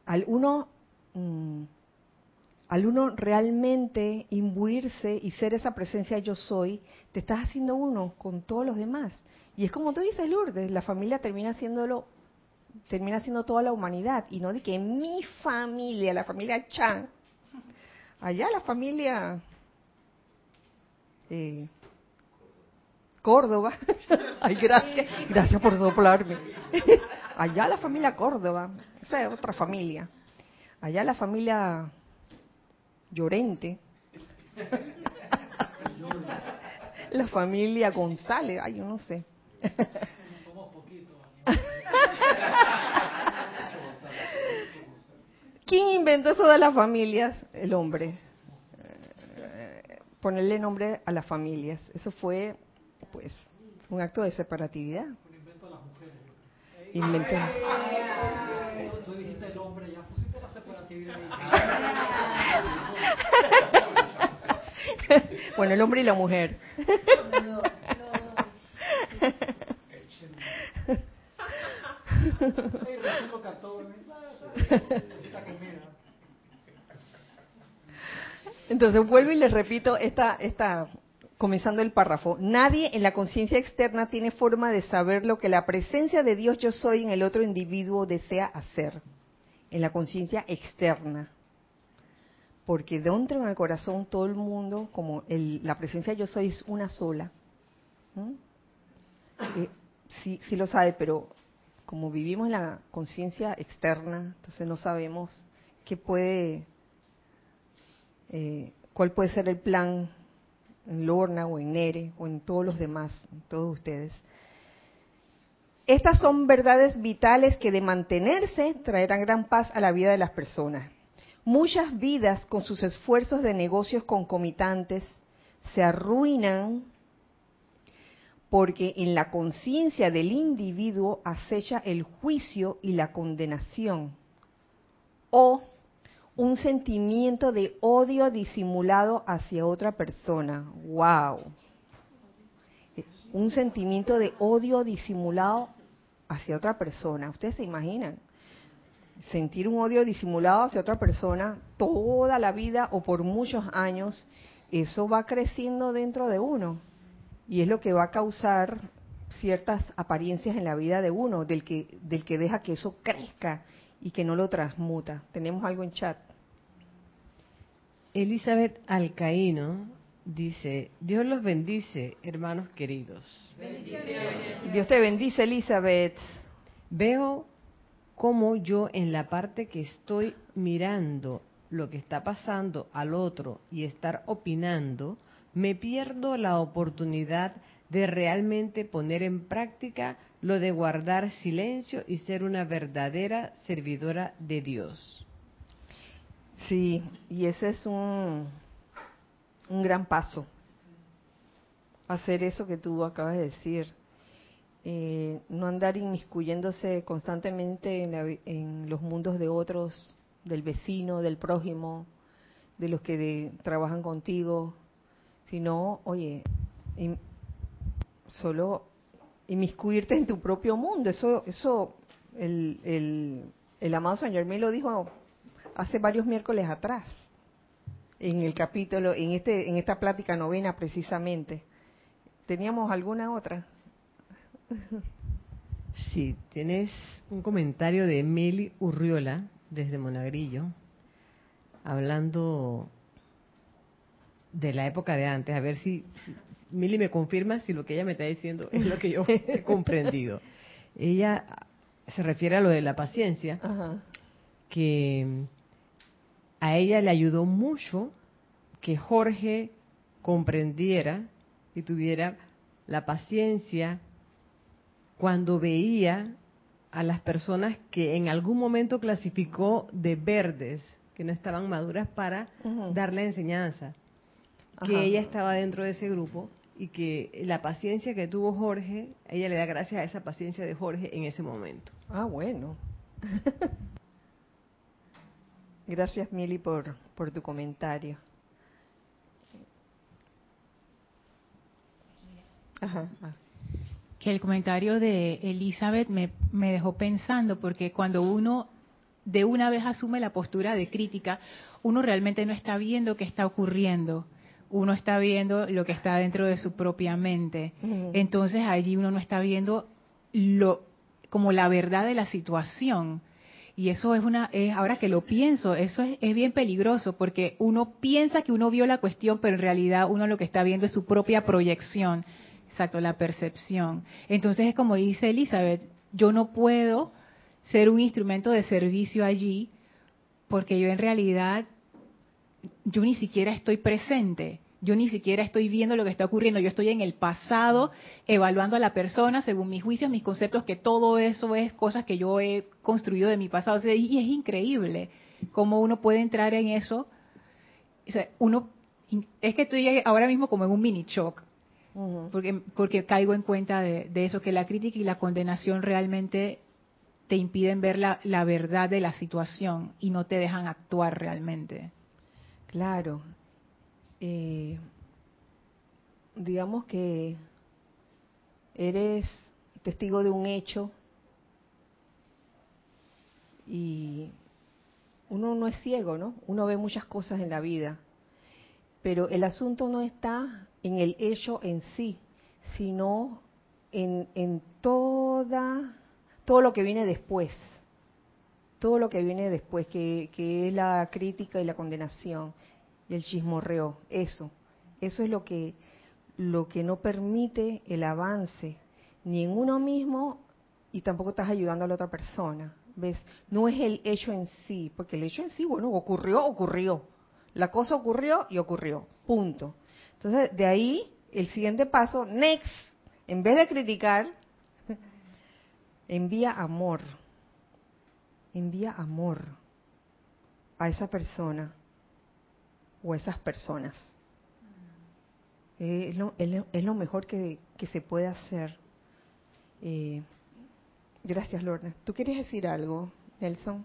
Speaker 1: al uno mm, al uno realmente imbuirse y ser esa presencia yo soy, te estás haciendo uno con todos los demás. Y es como tú dices, Lourdes, la familia termina haciéndolo, termina siendo toda la humanidad. Y no de que mi familia, la familia Chan, allá la familia eh, Córdoba, [laughs] ay gracias, gracias por soplarme, [laughs] allá la familia Córdoba, esa es otra familia, allá la familia Llorente. [laughs] La familia González, ay, yo no sé. ¿Quién inventó eso de las familias? El hombre. Ponerle nombre a las familias. Eso fue, pues, un acto de separatividad. Inventó. Tú dijiste el hombre, ya pusiste la separatividad. bueno, el hombre y la mujer. Entonces vuelvo y les repito esta, esta, comenzando el párrafo. Nadie en la conciencia externa tiene forma de saber lo que la presencia de Dios yo soy en el otro individuo desea hacer. En la conciencia externa porque dentro en el corazón todo el mundo, como la presencia yo soy es una sola. Eh, sí, sí lo sabe, pero como vivimos en la conciencia externa, entonces no sabemos qué puede, eh, cuál puede ser el plan en Lorna o en Nere o en todos los demás, en todos ustedes. Estas son verdades vitales que de mantenerse traerán gran paz a la vida de las personas. Muchas vidas con sus esfuerzos de negocios concomitantes se arruinan porque en la conciencia del individuo acecha el juicio y la condenación o un sentimiento de odio disimulado hacia otra persona. ¡Wow! Un sentimiento de odio disimulado hacia otra persona. ¿Ustedes se imaginan? sentir un odio disimulado hacia otra persona toda la vida o por muchos años, eso va creciendo dentro de uno y es lo que va a causar ciertas apariencias en la vida de uno, del que, del que deja que eso crezca y que no lo transmuta. Tenemos algo en chat.
Speaker 5: Elizabeth Alcaíno dice, Dios los bendice, hermanos queridos.
Speaker 1: Dios te bendice, Elizabeth.
Speaker 5: Veo como yo en la parte que estoy mirando lo que está pasando al otro y estar opinando, me pierdo la oportunidad de realmente poner en práctica lo de guardar silencio y ser una verdadera servidora de Dios.
Speaker 1: Sí, y ese es un, un gran paso. Hacer eso que tú acabas de decir. Eh, no andar inmiscuyéndose constantemente en, los mundos de otros, del vecino, del prójimo, de los que trabajan contigo, sino, oye, solo inmiscuirte en tu propio mundo. Eso, eso el, el, el amado Señor me lo dijo hace varios miércoles atrás, en el capítulo, en este, en esta plática novena precisamente. ¿Teníamos alguna otra?
Speaker 5: Sí, tienes un comentario de Meli Urriola desde Monagrillo, hablando de la época de antes. A ver si Mili me confirma si lo que ella me está diciendo es lo que yo he [laughs] comprendido. Ella se refiere a lo de la paciencia, que a ella le ayudó mucho que Jorge comprendiera y tuviera la paciencia cuando veía a las personas que en algún momento clasificó de verdes, que no estaban maduras para dar la enseñanza, que ella estaba dentro de ese grupo y que la paciencia que tuvo Jorge, ella le da gracias a esa paciencia de Jorge en ese momento.
Speaker 1: Ah, bueno. Gracias, Mili, por, por tu comentario.
Speaker 4: Ajá. Ah que el comentario de Elizabeth me, me dejó pensando, porque cuando uno de una vez asume la postura de crítica, uno realmente no está viendo qué está ocurriendo. Uno está viendo lo que está dentro de su propia mente. Entonces allí uno no está viendo lo como la verdad de la situación. Y eso es una, es, ahora que lo pienso, eso es, es, bien peligroso porque uno piensa que uno vio la cuestión, pero en realidad uno lo que está viendo es su propia proyección. Exacto, la percepción. Entonces es como dice Elizabeth, yo no puedo ser un instrumento de servicio allí porque yo en realidad, yo ni siquiera estoy presente. Yo ni siquiera estoy viendo lo que está ocurriendo, yo estoy en el pasado evaluando a la persona según mis juicios, mis conceptos, que todo eso es cosas que yo he construido de mi pasado. y es increíble cómo uno puede entrar en eso. uno, es que estoy ahora mismo como en un mini shock, porque, porque caigo en cuenta de, eso, que la crítica y la condenación realmente te impiden ver la, la verdad de la situación y no te dejan actuar realmente.
Speaker 1: Claro, eh, digamos que eres testigo de un hecho y uno no es ciego, ¿no? Uno ve muchas cosas en la vida, pero el asunto no está en el hecho en sí, sino en, en toda, todo lo que viene después, todo lo que viene después, que, es la crítica y la condenación el chismorreo, eso. Eso es lo que, lo que no permite el avance ni en uno mismo y tampoco estás ayudando a la otra persona. ¿Ves? No es el hecho en sí, porque el hecho en sí, bueno, ocurrió, ocurrió. La cosa ocurrió y ocurrió. Punto. Entonces, de ahí, el siguiente paso, next, en vez de criticar, [laughs] envía amor. Envía amor a esa persona o esas personas. Eh, es, lo, es, lo, mejor que, se puede hacer. Eh, gracias, Lorna. ¿Tú quieres decir algo, Nelson?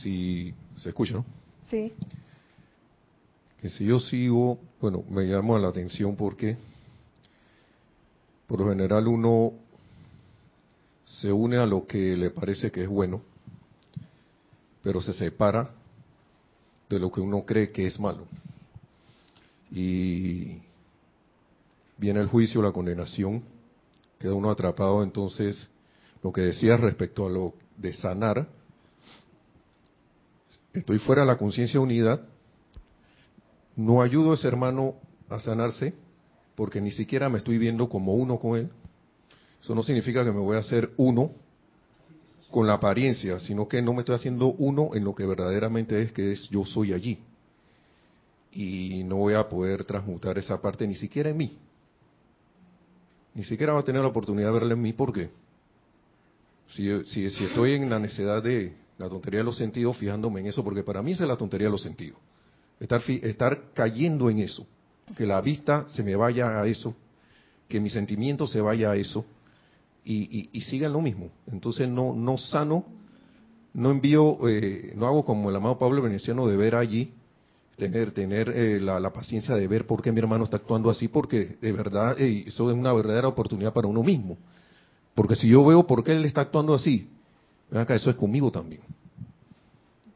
Speaker 6: Si se escucha, ¿no?
Speaker 1: Sí.
Speaker 6: Que si yo sigo, bueno, me llama la atención porque por lo general uno se une a lo que le parece que es bueno, pero se separa de lo que uno cree que es malo. Y viene el juicio, la condenación, queda uno atrapado. Entonces, lo que decía respecto a lo de sanar, estoy fuera de la conciencia unidad, no ayudo a ese hermano a sanarse, porque ni siquiera me estoy viendo como uno con él, eso no significa que me voy a hacer uno con la apariencia, sino que no me estoy haciendo uno en lo que verdaderamente es que es yo soy allí. Y no voy a poder transmutar esa parte ni siquiera en mí. Ni siquiera va a tener la oportunidad de verla en mí porque si, si, si estoy en la necesidad de la tontería de los sentidos, fijándome en eso, porque para mí es la tontería de los sentidos. Estar, estar cayendo en eso, que la vista se me vaya a eso, que mi sentimiento se vaya a eso, y, y, lo mismo. Entonces no, no sano, no envío, eh, no hago como el amado Pablo Veneciano de ver allí, tener, tener eh, la, paciencia de ver por qué mi hermano está actuando así, porque de verdad eso es una verdadera oportunidad para uno mismo. Porque si yo veo por qué él está actuando así, acá, eso es conmigo también.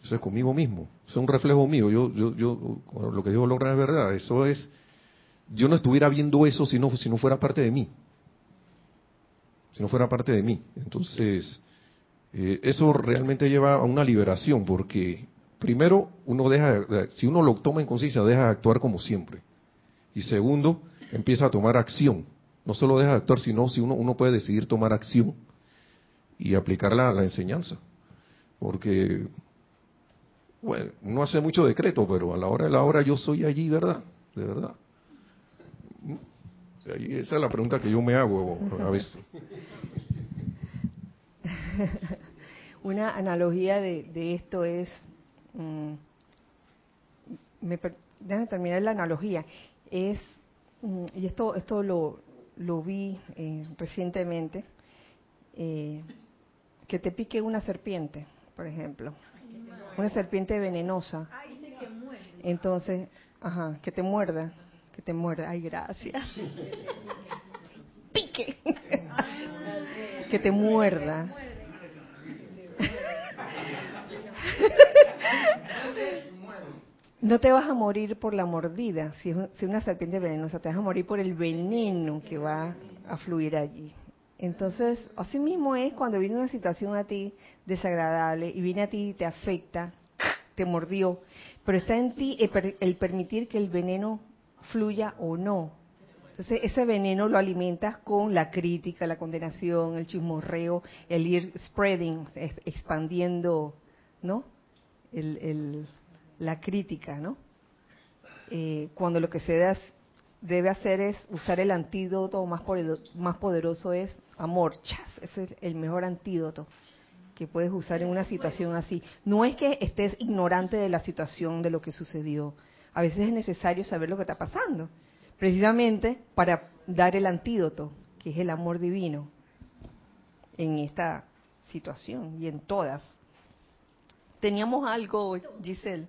Speaker 6: Eso es conmigo mismo. Es un reflejo mío. Yo, yo, yo, lo que digo logra es verdad. Eso es, yo no estuviera viendo eso si no, si no fuera parte de mí si no fuera parte de mí. Entonces, eh, eso realmente lleva a una liberación, porque primero, uno deja, si uno lo toma en conciencia, deja de actuar como siempre. Y segundo, empieza a tomar acción. No solo deja de actuar, sino si uno, uno puede decidir tomar acción y aplicar la, la enseñanza. Porque, bueno, no hace mucho decreto, pero a la hora de la hora yo soy allí, ¿verdad? De verdad. Esa es la pregunta que yo me hago a veces. [laughs]
Speaker 1: Una analogía de, esto es, mm, déjame terminar la analogía, es, mm, y esto, esto lo, lo vi eh, recientemente, eh, que te pique una serpiente, por ejemplo, una serpiente venenosa. Entonces, ajá, que te muerda que te muerda. Ay, gracias. Pique, que te muerda. No te vas a morir por la mordida, si es una serpiente venenosa, te vas a morir por el veneno que va a fluir allí. Entonces, así mismo es cuando viene una situación a ti desagradable y viene a ti y te afecta, te mordió, pero está en ti el, permitir que el veneno fluya o no. Entonces, ese veneno lo alimentas con la crítica, la condenación, el chismorreo, el ir spreading, expandiendo, ¿no? la crítica, ¿no? Eh, cuando lo que se debe hacer es usar el antídoto más más poderoso es amor, chas, ese es el mejor antídoto que puedes usar en una situación así. No es que estés ignorante de la situación, de lo que sucedió. A veces es necesario saber lo que está pasando, precisamente para dar el antídoto, que es el amor divino, en esta situación y en todas. Teníamos algo, Giselle.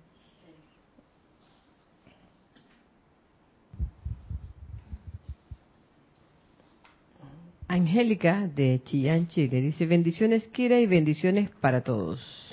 Speaker 5: Angélica de Chillán, Chile, dice bendiciones Kira y bendiciones para todos.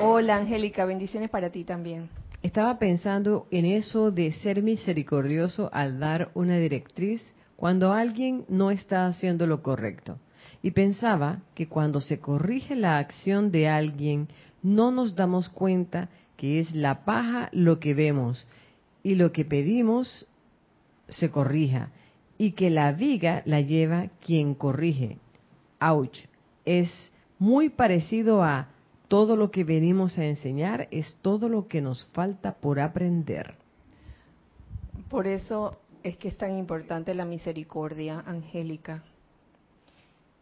Speaker 1: Hola Angélica, bendiciones para ti también.
Speaker 5: Estaba pensando en eso de ser misericordioso al dar una directriz cuando alguien no está haciendo lo correcto. Y pensaba que cuando se corrige la acción de alguien, no nos damos cuenta que es la paja lo que vemos y lo que pedimos se corrija y que la viga la lleva quien corrige. Ouch. Es muy parecido a todo lo que venimos a enseñar, es todo lo que nos falta por aprender.
Speaker 1: Por eso es que es tan importante la misericordia angélica.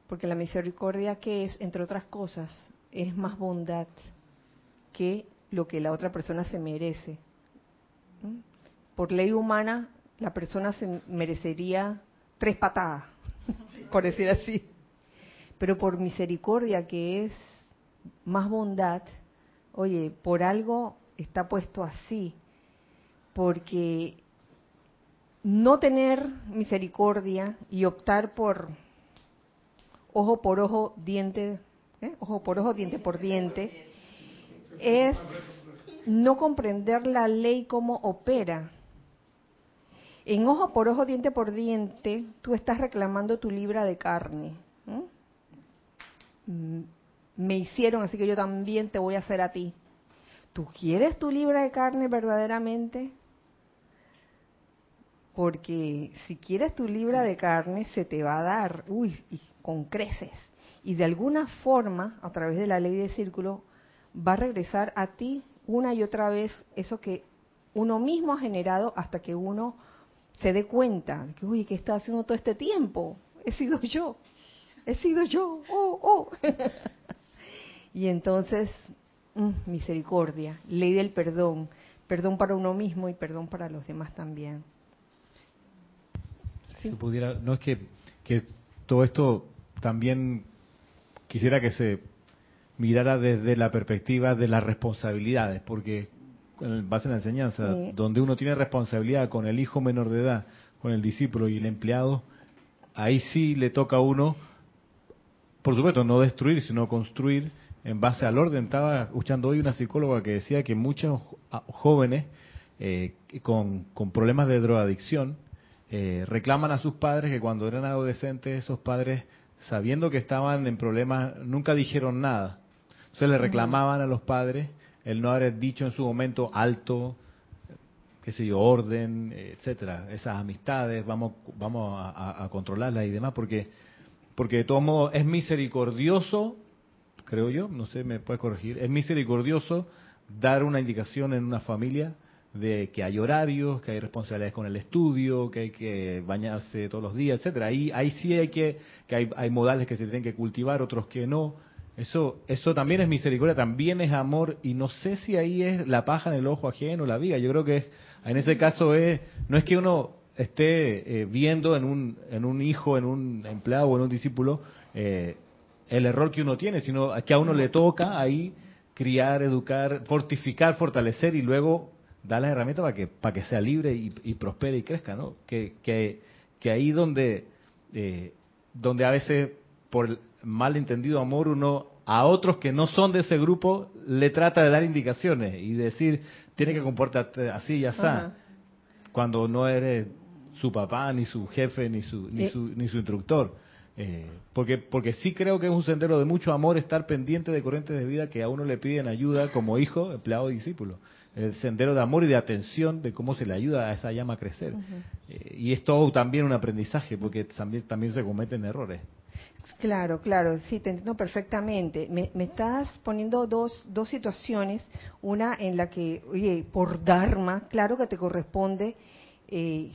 Speaker 1: Porque la misericordia que es, entre otras cosas, es más bondad que lo que la otra persona se merece. ¿Mm? Por ley humana la persona se merecería tres patadas, [laughs] por decir así. Pero por misericordia, que es más bondad, oye, por algo está puesto así, porque no tener misericordia y optar por ojo por ojo, diente, ¿eh? ojo por ojo, diente por diente, es no comprender la ley como opera en ojo por ojo, diente por diente, tú estás reclamando tu libra de carne. Me hicieron, así que yo también te voy a hacer a ti. ¿Tú quieres tu libra de carne verdaderamente? Porque si quieres tu libra de carne, se te va a dar, uy, con creces. Y de alguna forma, a través de la ley de círculo, va a regresar a ti una y otra vez eso que uno mismo ha generado hasta que uno se dé cuenta que, uy, ¿qué está haciendo todo este tiempo? He sido yo, he sido yo, oh, oh. [laughs] y entonces, mm, misericordia, ley del perdón, perdón para uno mismo y perdón para los demás también.
Speaker 2: Si pudiera, no es que, que todo esto también quisiera que se mirara desde la perspectiva de las responsabilidades, porque en base a la enseñanza, donde uno tiene responsabilidad con el hijo menor de edad, con el discípulo y el empleado, ahí sí le toca a uno, por supuesto, no destruir, sino construir en base al orden. Estaba escuchando hoy una psicóloga que decía que muchos jóvenes eh, con, problemas de drogadicción eh, reclaman a sus padres que cuando eran adolescentes esos padres, sabiendo que estaban en problemas, nunca dijeron nada. Entonces le reclamaban a los padres el no haber dicho en su momento alto, qué sé yo, orden, etcétera, esas amistades, vamos, vamos a, controlarlas y demás, porque, porque de todos modos es misericordioso, creo yo, no sé, me puede corregir, es misericordioso dar una indicación en una familia de que hay horarios, que hay responsabilidades con el estudio, que hay que bañarse todos los días, etcétera. Ahí, ahí sí hay que, que hay, hay modales que se tienen que cultivar, otros que no. Eso, eso también es misericordia, también es amor, y no sé si ahí es la paja en el ojo ajeno, la viga. Yo creo que en ese caso es, no es que uno esté eh, viendo en un, en un hijo, en un empleado o en un discípulo eh, el error que uno tiene, sino que a uno le toca ahí criar, educar, fortificar, fortalecer y luego dar las herramientas para que, para que sea libre y, prospere y crezca, ¿no? Que, que, que ahí donde eh, donde a veces por malentendido amor uno a otros que no son de ese grupo le trata de dar indicaciones y decir, tiene que comportarte así y así, cuando no eres su papá, ni su jefe, ni su, ni eh. su, ni su instructor. Eh, porque, porque sí creo que es un sendero de mucho amor estar pendiente de corrientes de vida que a uno le piden ayuda como hijo, empleado, discípulo. El sendero de amor y de atención de cómo se le ayuda a esa llama a crecer. Eh, y es todo también un aprendizaje, porque también, también se cometen errores.
Speaker 1: Claro, claro, sí, te entiendo perfectamente. Me, me, estás poniendo dos, dos situaciones, una en la que, oye, por Dharma, claro que te corresponde eh,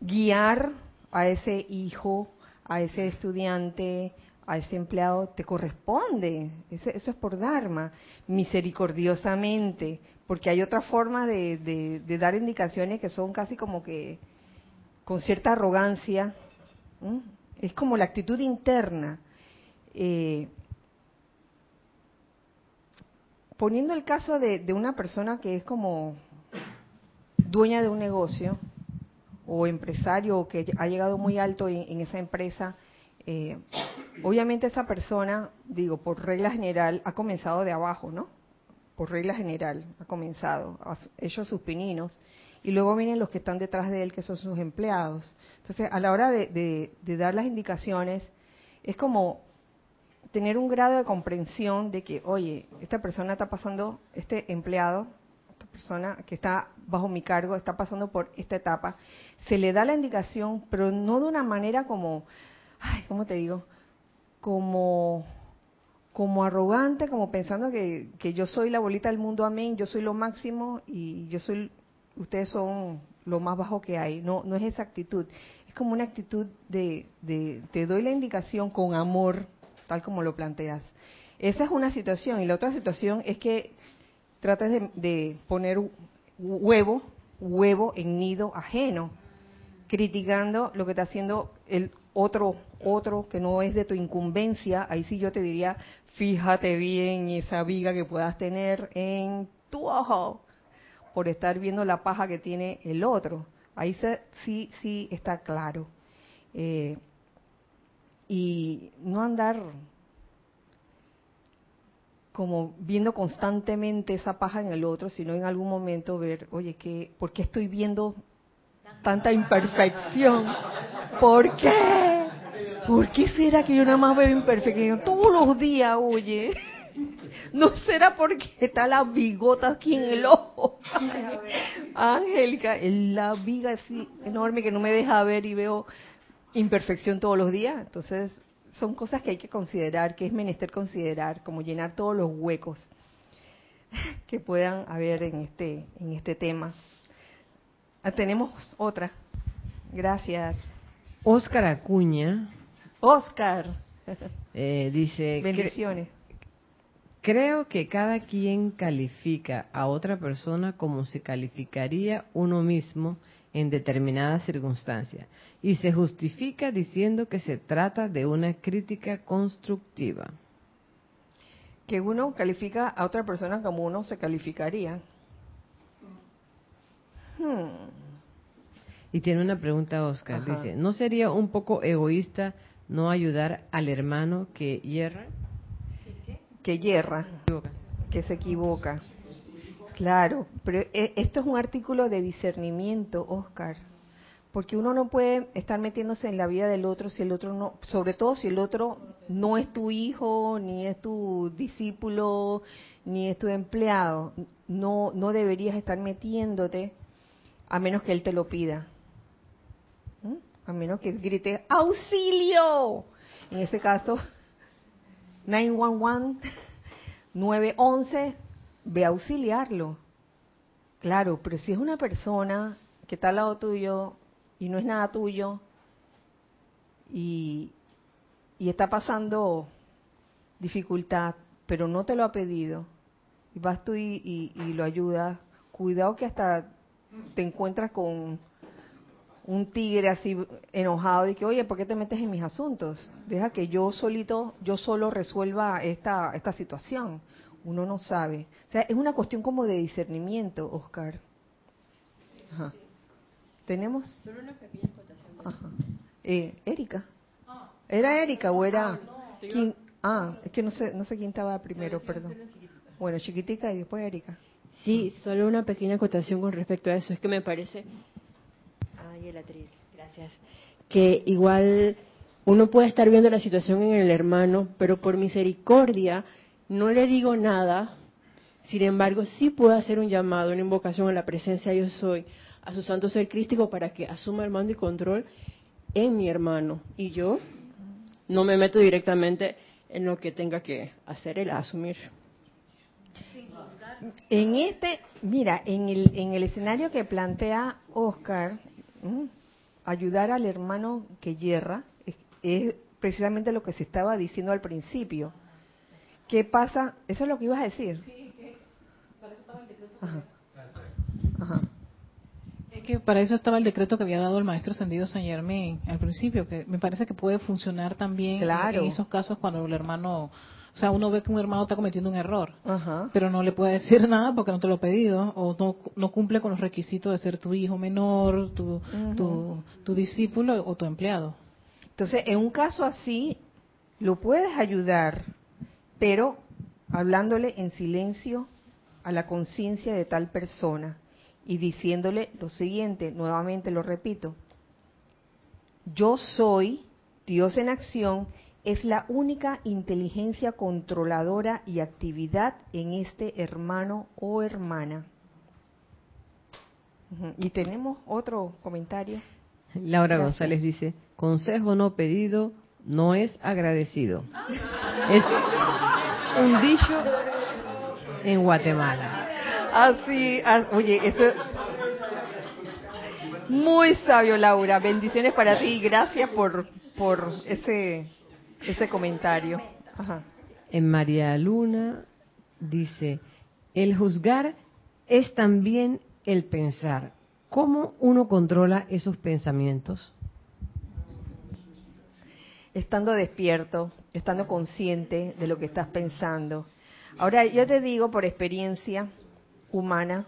Speaker 1: guiar a ese hijo, a ese estudiante, a ese empleado, te corresponde. Eso, es por Dharma, misericordiosamente, porque hay otra forma de, de, dar indicaciones que son casi como que con cierta arrogancia. Es como la actitud interna. Eh, poniendo el caso de, de, una persona que es como dueña de un negocio, o empresario que ha llegado muy alto en, esa empresa, eh, obviamente esa persona, digo, por regla general, ha comenzado de abajo, ¿no? Por regla general, ha comenzado, ha hecho sus pininos, y luego vienen los que están detrás de él, que son sus empleados. Entonces, a la hora de, de dar las indicaciones, es como tener un grado de comprensión de que, oye, esta persona está pasando, este empleado persona que está bajo mi cargo está pasando por esta etapa, se le da la indicación, pero no de una manera como, ay, ¿cómo te digo? Como, como arrogante, como pensando que, que yo soy la bolita del mundo, amén, yo soy lo máximo y yo soy, ustedes son lo más bajo que hay. No, no es esa actitud. Es como una actitud de, de te doy la indicación con amor, tal como lo planteas. Esa es una situación. Y la otra situación es que trates de, poner huevo, huevo en nido ajeno, criticando lo que está haciendo el otro, otro que no es de tu incumbencia, ahí sí yo te diría, fíjate bien esa viga que puedas tener en tu ojo por estar viendo la paja que tiene el otro. Ahí sí, sí está claro. Eh, y no andar como viendo constantemente esa paja en el otro, sino en algún momento ver, oye, ¿qué, ¿por qué estoy viendo tanta imperfección? ¿Por qué? ¿Por qué será que yo nada más veo imperfección todos los días, oye? [laughs] ¿No será porque está la bigota aquí en el ojo? [laughs] Angélica, la viga así enorme que no me deja ver y veo imperfección todos los días. Entonces, son cosas que hay que considerar, que es menester considerar, como llenar todos los huecos [laughs] que puedan haber en este, en este tema. Ah, tenemos otra. Gracias.
Speaker 5: Oscar Acuña.
Speaker 1: Oscar. [laughs]
Speaker 5: Eh, dice.
Speaker 1: Bendiciones.
Speaker 5: creo que cada quien califica a otra persona como se calificaría uno mismo en determinadas circunstancias y se justifica diciendo que se trata de una crítica constructiva.
Speaker 1: Que uno califica a otra persona como uno se calificaría.
Speaker 5: Hmm. Y tiene una pregunta, Oscar. Dice, ¿no sería un poco egoísta no ayudar al hermano que hierra?
Speaker 1: Que hierra, que se equivoca. Claro, pero eh, esto es un artículo de discernimiento, Oscar, porque uno no puede estar metiéndose en la vida del otro si el otro no, sobre todo si el otro no es tu hijo, ni es tu discípulo, ni es tu empleado. No, no deberías estar metiéndote a menos que él te lo pida. A menos que grite auxilio. En ese caso, [laughs] 911, 911 ve a auxiliarlo. Claro, pero si es una persona que está al lado tuyo y no es nada tuyo y, está pasando dificultad, pero no te lo ha pedido, y vas tú y, lo ayudas, cuidado que hasta te encuentras con un tigre así enojado y que, oye, ¿por qué te metes en mis asuntos? Deja que yo solito, yo solo resuelva esta, esta situación uno no sabe. O sea, es una cuestión como de discernimiento, Oscar. Ajá. ¿Tenemos?
Speaker 7: Solo una pequeña acotación. Ajá.
Speaker 1: Eh, Erika. ¿Era Erika o era quién? Ah, es que no sé, no sé quién estaba primero, perdón. Bueno, chiquitica y después Erika.
Speaker 7: Sí, solo una pequeña acotación con respecto a eso. Es que me parece. Ay, el atriz, gracias. Que igual uno puede estar viendo la situación en el hermano, pero por misericordia no le digo nada. Sin embargo, sí puedo hacer un llamado, una invocación a la presencia yo soy, a su santo ser crístico para que asuma el mando y control en mi hermano. Y yo no me meto directamente en lo que tenga que hacer él, asumir.
Speaker 1: En este, mira, en el, en el escenario que plantea Oscar, ayudar al hermano que yerra, es, precisamente lo que se estaba diciendo al principio. ¿Qué pasa? Eso es lo que ibas a decir. Sí, que para eso estaba el decreto.
Speaker 4: Ajá. Es que para eso estaba el decreto que había dado el maestro Sendido San Germain al principio, que me parece que puede funcionar también en esos casos cuando el hermano o sea, uno ve que un hermano está cometiendo un error, pero no le puede decir nada porque no te lo ha pedido o no, no cumple con los requisitos de ser tu hijo menor, tu, tu, discípulo o tu empleado.
Speaker 1: Entonces, en un caso así, lo puedes ayudar, pero hablándole en silencio a la conciencia de tal persona y diciéndole lo siguiente, nuevamente lo repito, yo soy Dios en acción es la única inteligencia controladora y actividad en este hermano o hermana. Y tenemos otro comentario.
Speaker 5: Laura González dice, consejo no pedido no es agradecido. Es un dicho en Guatemala.
Speaker 1: Así, ah, oye, eso muy sabio Laura, bendiciones para ti y gracias por por ese ese comentario.
Speaker 5: En María Luna dice, el juzgar es también el pensar. ¿Cómo uno controla esos pensamientos?
Speaker 1: Estando despierto, estando consciente de lo que estás pensando. Ahora, yo te digo por experiencia humana,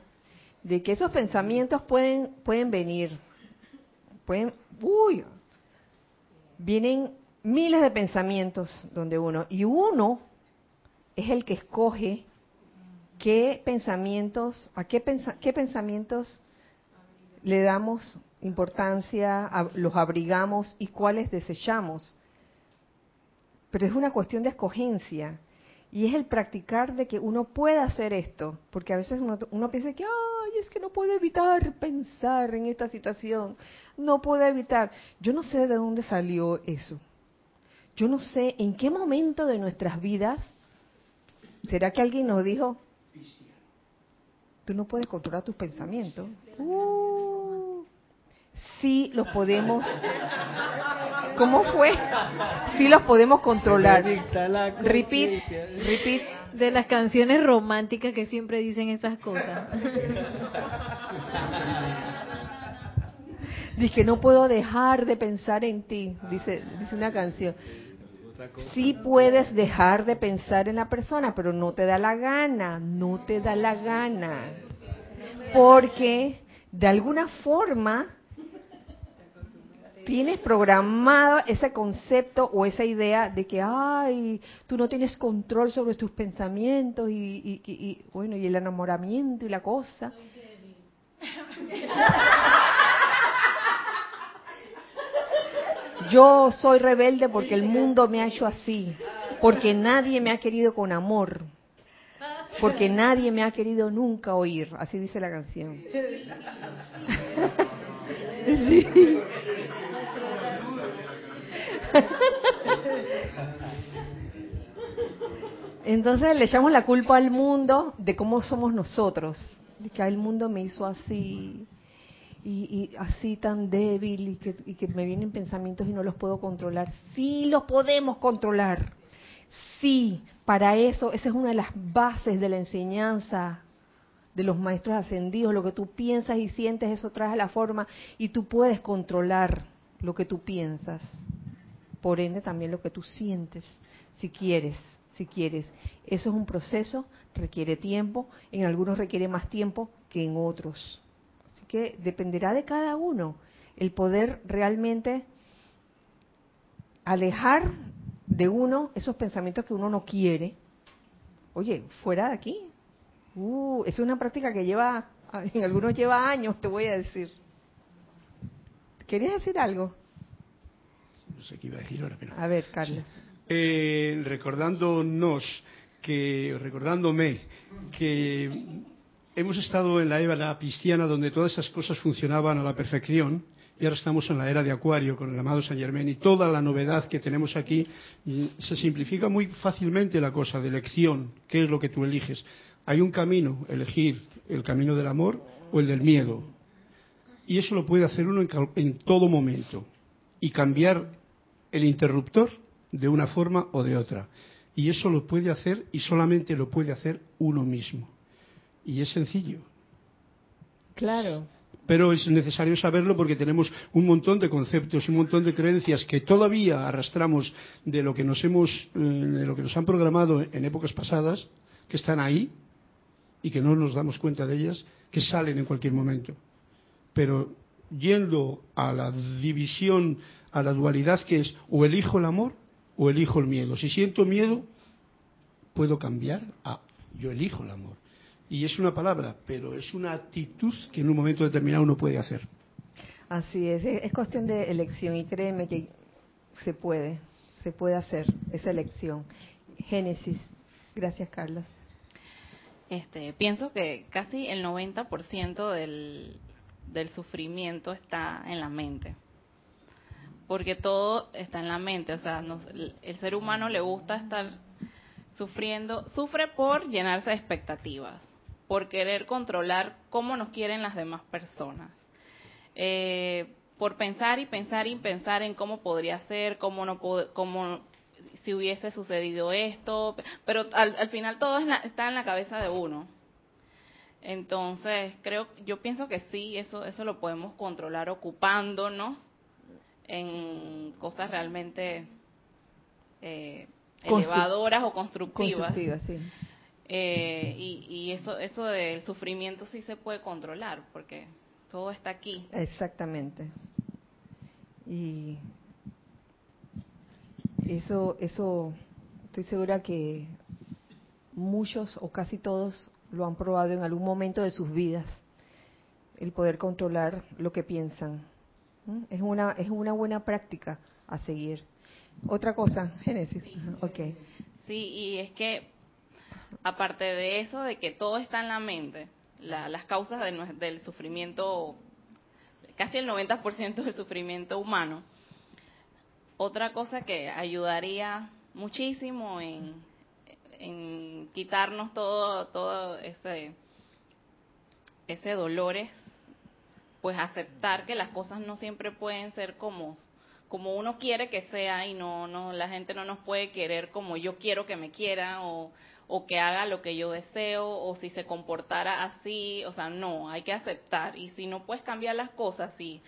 Speaker 1: de que esos pensamientos pueden, pueden venir, pueden, uy, vienen miles de pensamientos donde uno, y uno es el que escoge qué pensamientos, a qué, qué pensamientos le damos importancia, los abrigamos y cuáles desechamos. Pero es una cuestión de escogencia. Y es el practicar de que uno pueda hacer esto, porque a veces uno, uno piensa que, ay, es que no puedo evitar pensar en esta situación, no puedo evitar. Yo no sé de dónde salió eso. Yo no sé en qué momento de nuestras vidas, ¿será que alguien nos dijo, tú no puedes controlar tus pensamientos? Uh, sí los podemos. ¿Cómo fue? Sí los podemos controlar. Repeat, repeat.
Speaker 7: De las canciones románticas que siempre dicen esas cosas.
Speaker 1: Dice que no puedo dejar de pensar en ti, dice, dice una canción. Sí puedes dejar de pensar en la persona, pero no te da la gana, no te da la gana. Porque de alguna forma tienes programado ese concepto o esa idea de que, ay, tú no tienes control sobre tus pensamientos y, bueno, y el enamoramiento y la cosa. Yo soy rebelde porque el mundo me ha hecho así, porque nadie me ha querido con amor, porque nadie me ha querido nunca oír, así dice la canción. [laughs] Entonces le echamos la culpa al mundo de cómo somos nosotros, de que el mundo me hizo así, y, así tan débil y que, me vienen pensamientos y no los puedo controlar. Sí los podemos controlar. Sí, para eso, esa es una de las bases de la enseñanza de los maestros ascendidos. Lo que tú piensas y sientes, eso trae a la forma y tú puedes controlar lo que tú piensas. Por ende, también lo que tú sientes, si quieres, si quieres. Eso es un proceso, requiere tiempo, en algunos requiere más tiempo que en otros que dependerá de cada uno el poder realmente alejar de uno esos pensamientos que uno no quiere. Oye, fuera de aquí. Uh, es una práctica que lleva, [laughs] en algunos lleva años, te voy a decir. ¿Querías decir algo?
Speaker 3: No sé qué iba a decir ahora, pero...
Speaker 1: A ver, Carlos.
Speaker 3: Eh, recordándonos que, recordándome que hemos estado en la era cristiana donde todas esas cosas funcionaban a la perfección y ahora estamos en la era de Acuario con el amado San Germán y toda la novedad que tenemos aquí se simplifica muy fácilmente la cosa de elección, qué es lo que tú eliges. Hay un camino, elegir el camino del amor o el del miedo. Y eso lo puede hacer uno en, en todo momento y cambiar el interruptor de una forma o de otra. Y eso lo puede hacer y solamente lo puede hacer uno mismo. Y es sencillo.
Speaker 1: Claro.
Speaker 3: Pero es necesario saberlo porque tenemos un montón de conceptos, un montón de creencias que todavía arrastramos de lo que nos hemos, eh, de lo que nos han programado en épocas pasadas, que están ahí y que no nos damos cuenta de ellas, que salen en cualquier momento. Pero yendo a la división, a la dualidad que es o elijo el amor o elijo el miedo. Si siento miedo, puedo cambiar a yo elijo el amor. Y es una palabra, pero es una actitud que en un momento determinado uno puede hacer.
Speaker 1: Así es, es cuestión de elección y créeme que se puede, se puede hacer esa elección. Génesis. Gracias, Carlos.
Speaker 8: Este, pienso que casi el 90% del, del sufrimiento está en la mente. Porque todo está en la mente. O sea, el ser humano le gusta estar sufriendo, sufre por llenarse de expectativas por querer controlar cómo nos quieren las demás personas. Eh, por pensar y pensar y pensar en cómo podría ser, cómo no cómo si hubiese sucedido esto, pero al, final todo está en la cabeza de uno. Entonces, creo, yo pienso que sí, eso, eso lo podemos controlar ocupándonos en cosas realmente eh, elevadoras o constructivas. constructivas sí. Eh, y, eso, eso del sufrimiento sí se puede controlar, porque todo está aquí.
Speaker 1: Exactamente. Y eso, eso, estoy segura que muchos o casi todos lo han probado en algún momento de sus vidas, el poder controlar lo que piensan. ¿Mm? Es una, es una buena práctica a seguir. Otra cosa, Génesis. Okay.
Speaker 8: Sí, y es que aparte de eso, de que todo está en la mente, las causas del sufrimiento, casi el 90% del sufrimiento humano, otra cosa que ayudaría muchísimo en, quitarnos todo, todo ese, ese dolor es pues aceptar que las cosas no siempre pueden ser como como uno quiere que sea y no no la gente no nos puede querer como yo quiero que me quiera o o que haga lo que yo deseo o si se comportara así, o sea, no, hay que aceptar. Y si no puedes cambiar las cosas, si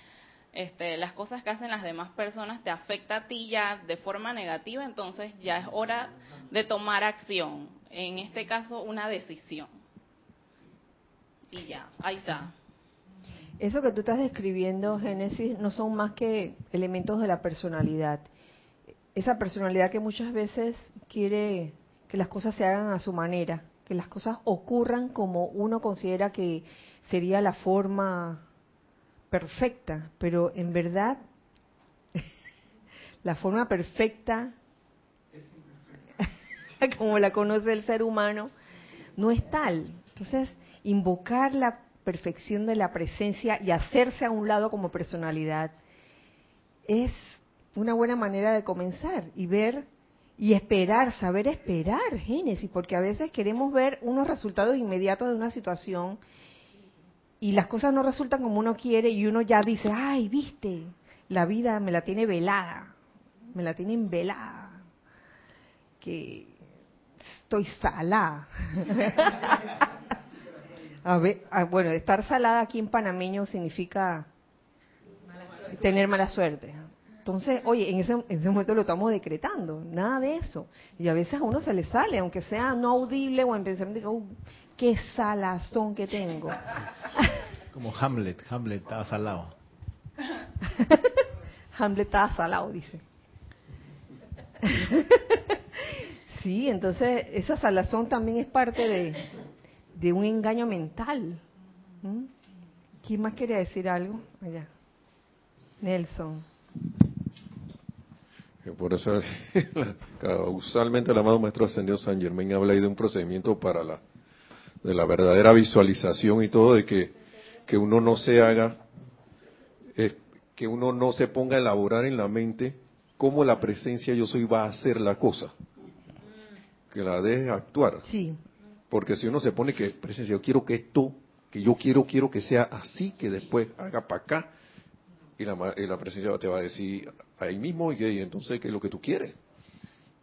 Speaker 8: este, las cosas que hacen las demás personas te afecta a ti ya de forma negativa, entonces ya es hora de tomar acción, en este caso una decisión. Y ya, ahí está.
Speaker 1: Eso que tú estás describiendo, Génesis, no son más que elementos de la personalidad. Esa personalidad que muchas veces quiere que las cosas se hagan a su manera, que las cosas ocurran como uno considera que sería la forma perfecta, pero en verdad [laughs] la forma perfecta, [laughs] como la conoce el ser humano, no es tal. Entonces, invocar la perfección de la presencia y hacerse a un lado como personalidad es una buena manera de comenzar y ver y esperar, saber esperar, Génesis, porque a veces queremos ver unos resultados inmediatos de una situación y las cosas no resultan como uno quiere y uno ya dice, ay, viste, la vida me la tiene velada, me la tienen velada, que estoy salada. [laughs] a ver, bueno, estar salada aquí en panameño significa tener mala suerte. Entonces, oye, en ese, momento lo estamos decretando, nada de eso. Y a veces a uno se le sale, aunque sea no audible o en pensamiento, uh, qué salazón que tengo. [laughs]
Speaker 2: Como Hamlet, Hamlet estaba salado. [laughs]
Speaker 1: Hamlet estaba salado, dice. [laughs] sí, entonces esa salazón también es parte de, de un engaño mental. ¿Mm? ¿Quién más quería decir algo? Allá. Nelson.
Speaker 6: Por eso, usualmente el amado Maestro Ascendido San Germain habla ahí de un procedimiento para la, de la verdadera visualización y todo, de que, que uno no se haga, eh, que uno no se ponga a elaborar en la mente cómo la presencia yo soy va a hacer la cosa. Que la deje actuar.
Speaker 1: Sí.
Speaker 6: Porque si uno se pone que presencia, yo quiero que esto, que yo quiero, quiero que sea así, que después haga para acá, y la, y la presencia te va a decir ahí mismo, y entonces, ¿qué es lo que tú quieres?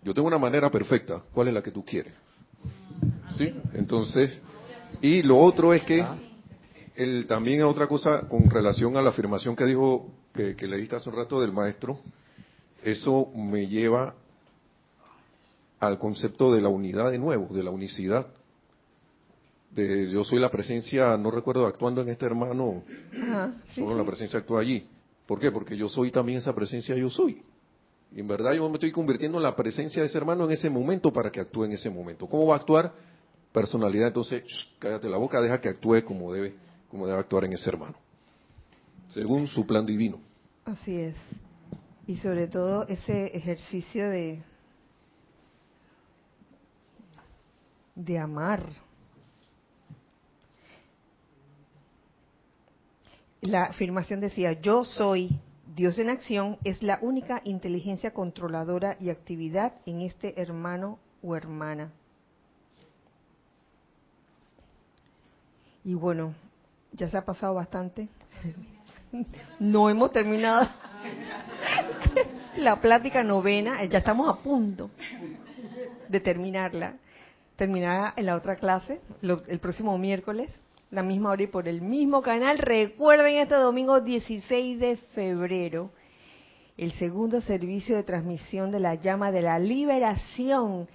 Speaker 6: Yo tengo una manera perfecta, ¿cuál es la que tú quieres? ¿Sí? Entonces, y lo otro es que el, también otra cosa con relación a la afirmación que dijo, que, que leíste hace un rato del maestro, eso me lleva al concepto de la unidad de nuevo, de la unicidad. De, yo soy la presencia, no recuerdo actuando en este hermano, solo la presencia actúa allí. ¿Por qué? Porque yo soy también esa presencia, yo soy. Y en verdad yo me estoy convirtiendo en la presencia de ese hermano en ese momento para que actúe en ese momento. ¿Cómo va a actuar? Personalidad, entonces, cállate la boca, deja que actúe como debe, como debe actuar en ese hermano. Según su plan divino.
Speaker 1: Así es. Y sobre todo ese ejercicio de, de amar. La afirmación decía, yo soy Dios en acción, es la única inteligencia controladora y actividad en este hermano o hermana. Y bueno, ya se ha pasado bastante. [laughs] No hemos terminado [laughs] la plática novena, ya estamos a punto de terminarla. Terminará en la otra clase, el próximo miércoles, la misma hora y por el mismo canal. Recuerden este domingo 16 de febrero, el segundo servicio de transmisión de la llama de la liberación,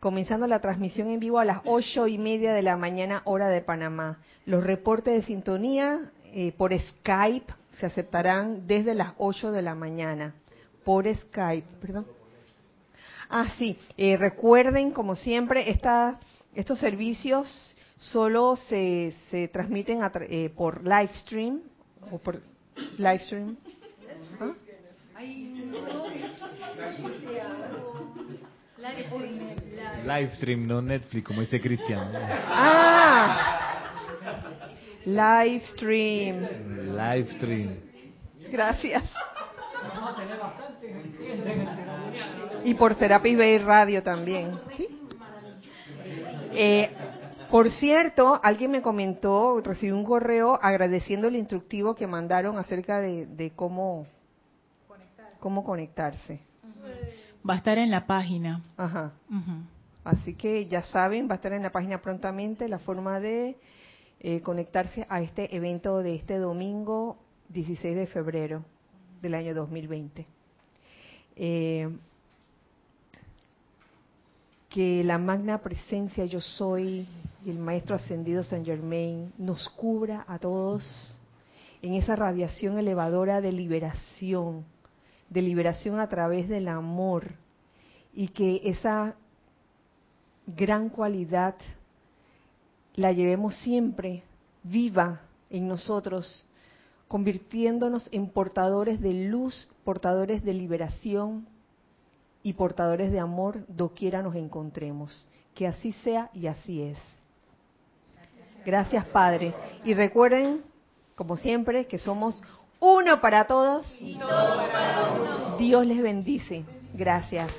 Speaker 1: comenzando la transmisión en vivo a las ocho y media de la mañana, hora de Panamá. Los reportes de sintonía eh, por Skype se aceptarán desde las 8 de la mañana por Skype, perdón. Ah, sí, eh, recuerden, como siempre, esta, estos servicios solo se, se transmiten eh, por live stream o por live stream. ¿Ah?
Speaker 2: Live stream, no Netflix, como dice Cristian.
Speaker 1: Ah, live stream.
Speaker 2: Live stream.
Speaker 1: Gracias. Y por Serapis Bay Radio también. Eh, por cierto, alguien me comentó, recibí un correo agradeciendo el instructivo que mandaron acerca de, cómo, cómo conectarse.
Speaker 4: Va a estar en la página.
Speaker 1: Ajá. Así que ya saben, va a estar en la página prontamente la forma de eh, conectarse a este evento de este domingo 16 de febrero del año 2020. Eh, que la magna presencia yo soy y el maestro ascendido San Germain nos cubra a todos en esa radiación elevadora de liberación, de liberación a través del amor y que esa gran cualidad la llevemos siempre viva en nosotros convirtiéndonos en portadores de luz, portadores de liberación y portadores de amor doquiera nos encontremos. Que así sea y así es. Gracias, Padre. Y recuerden, como siempre, que somos uno para todos. Dios les bendice. Gracias.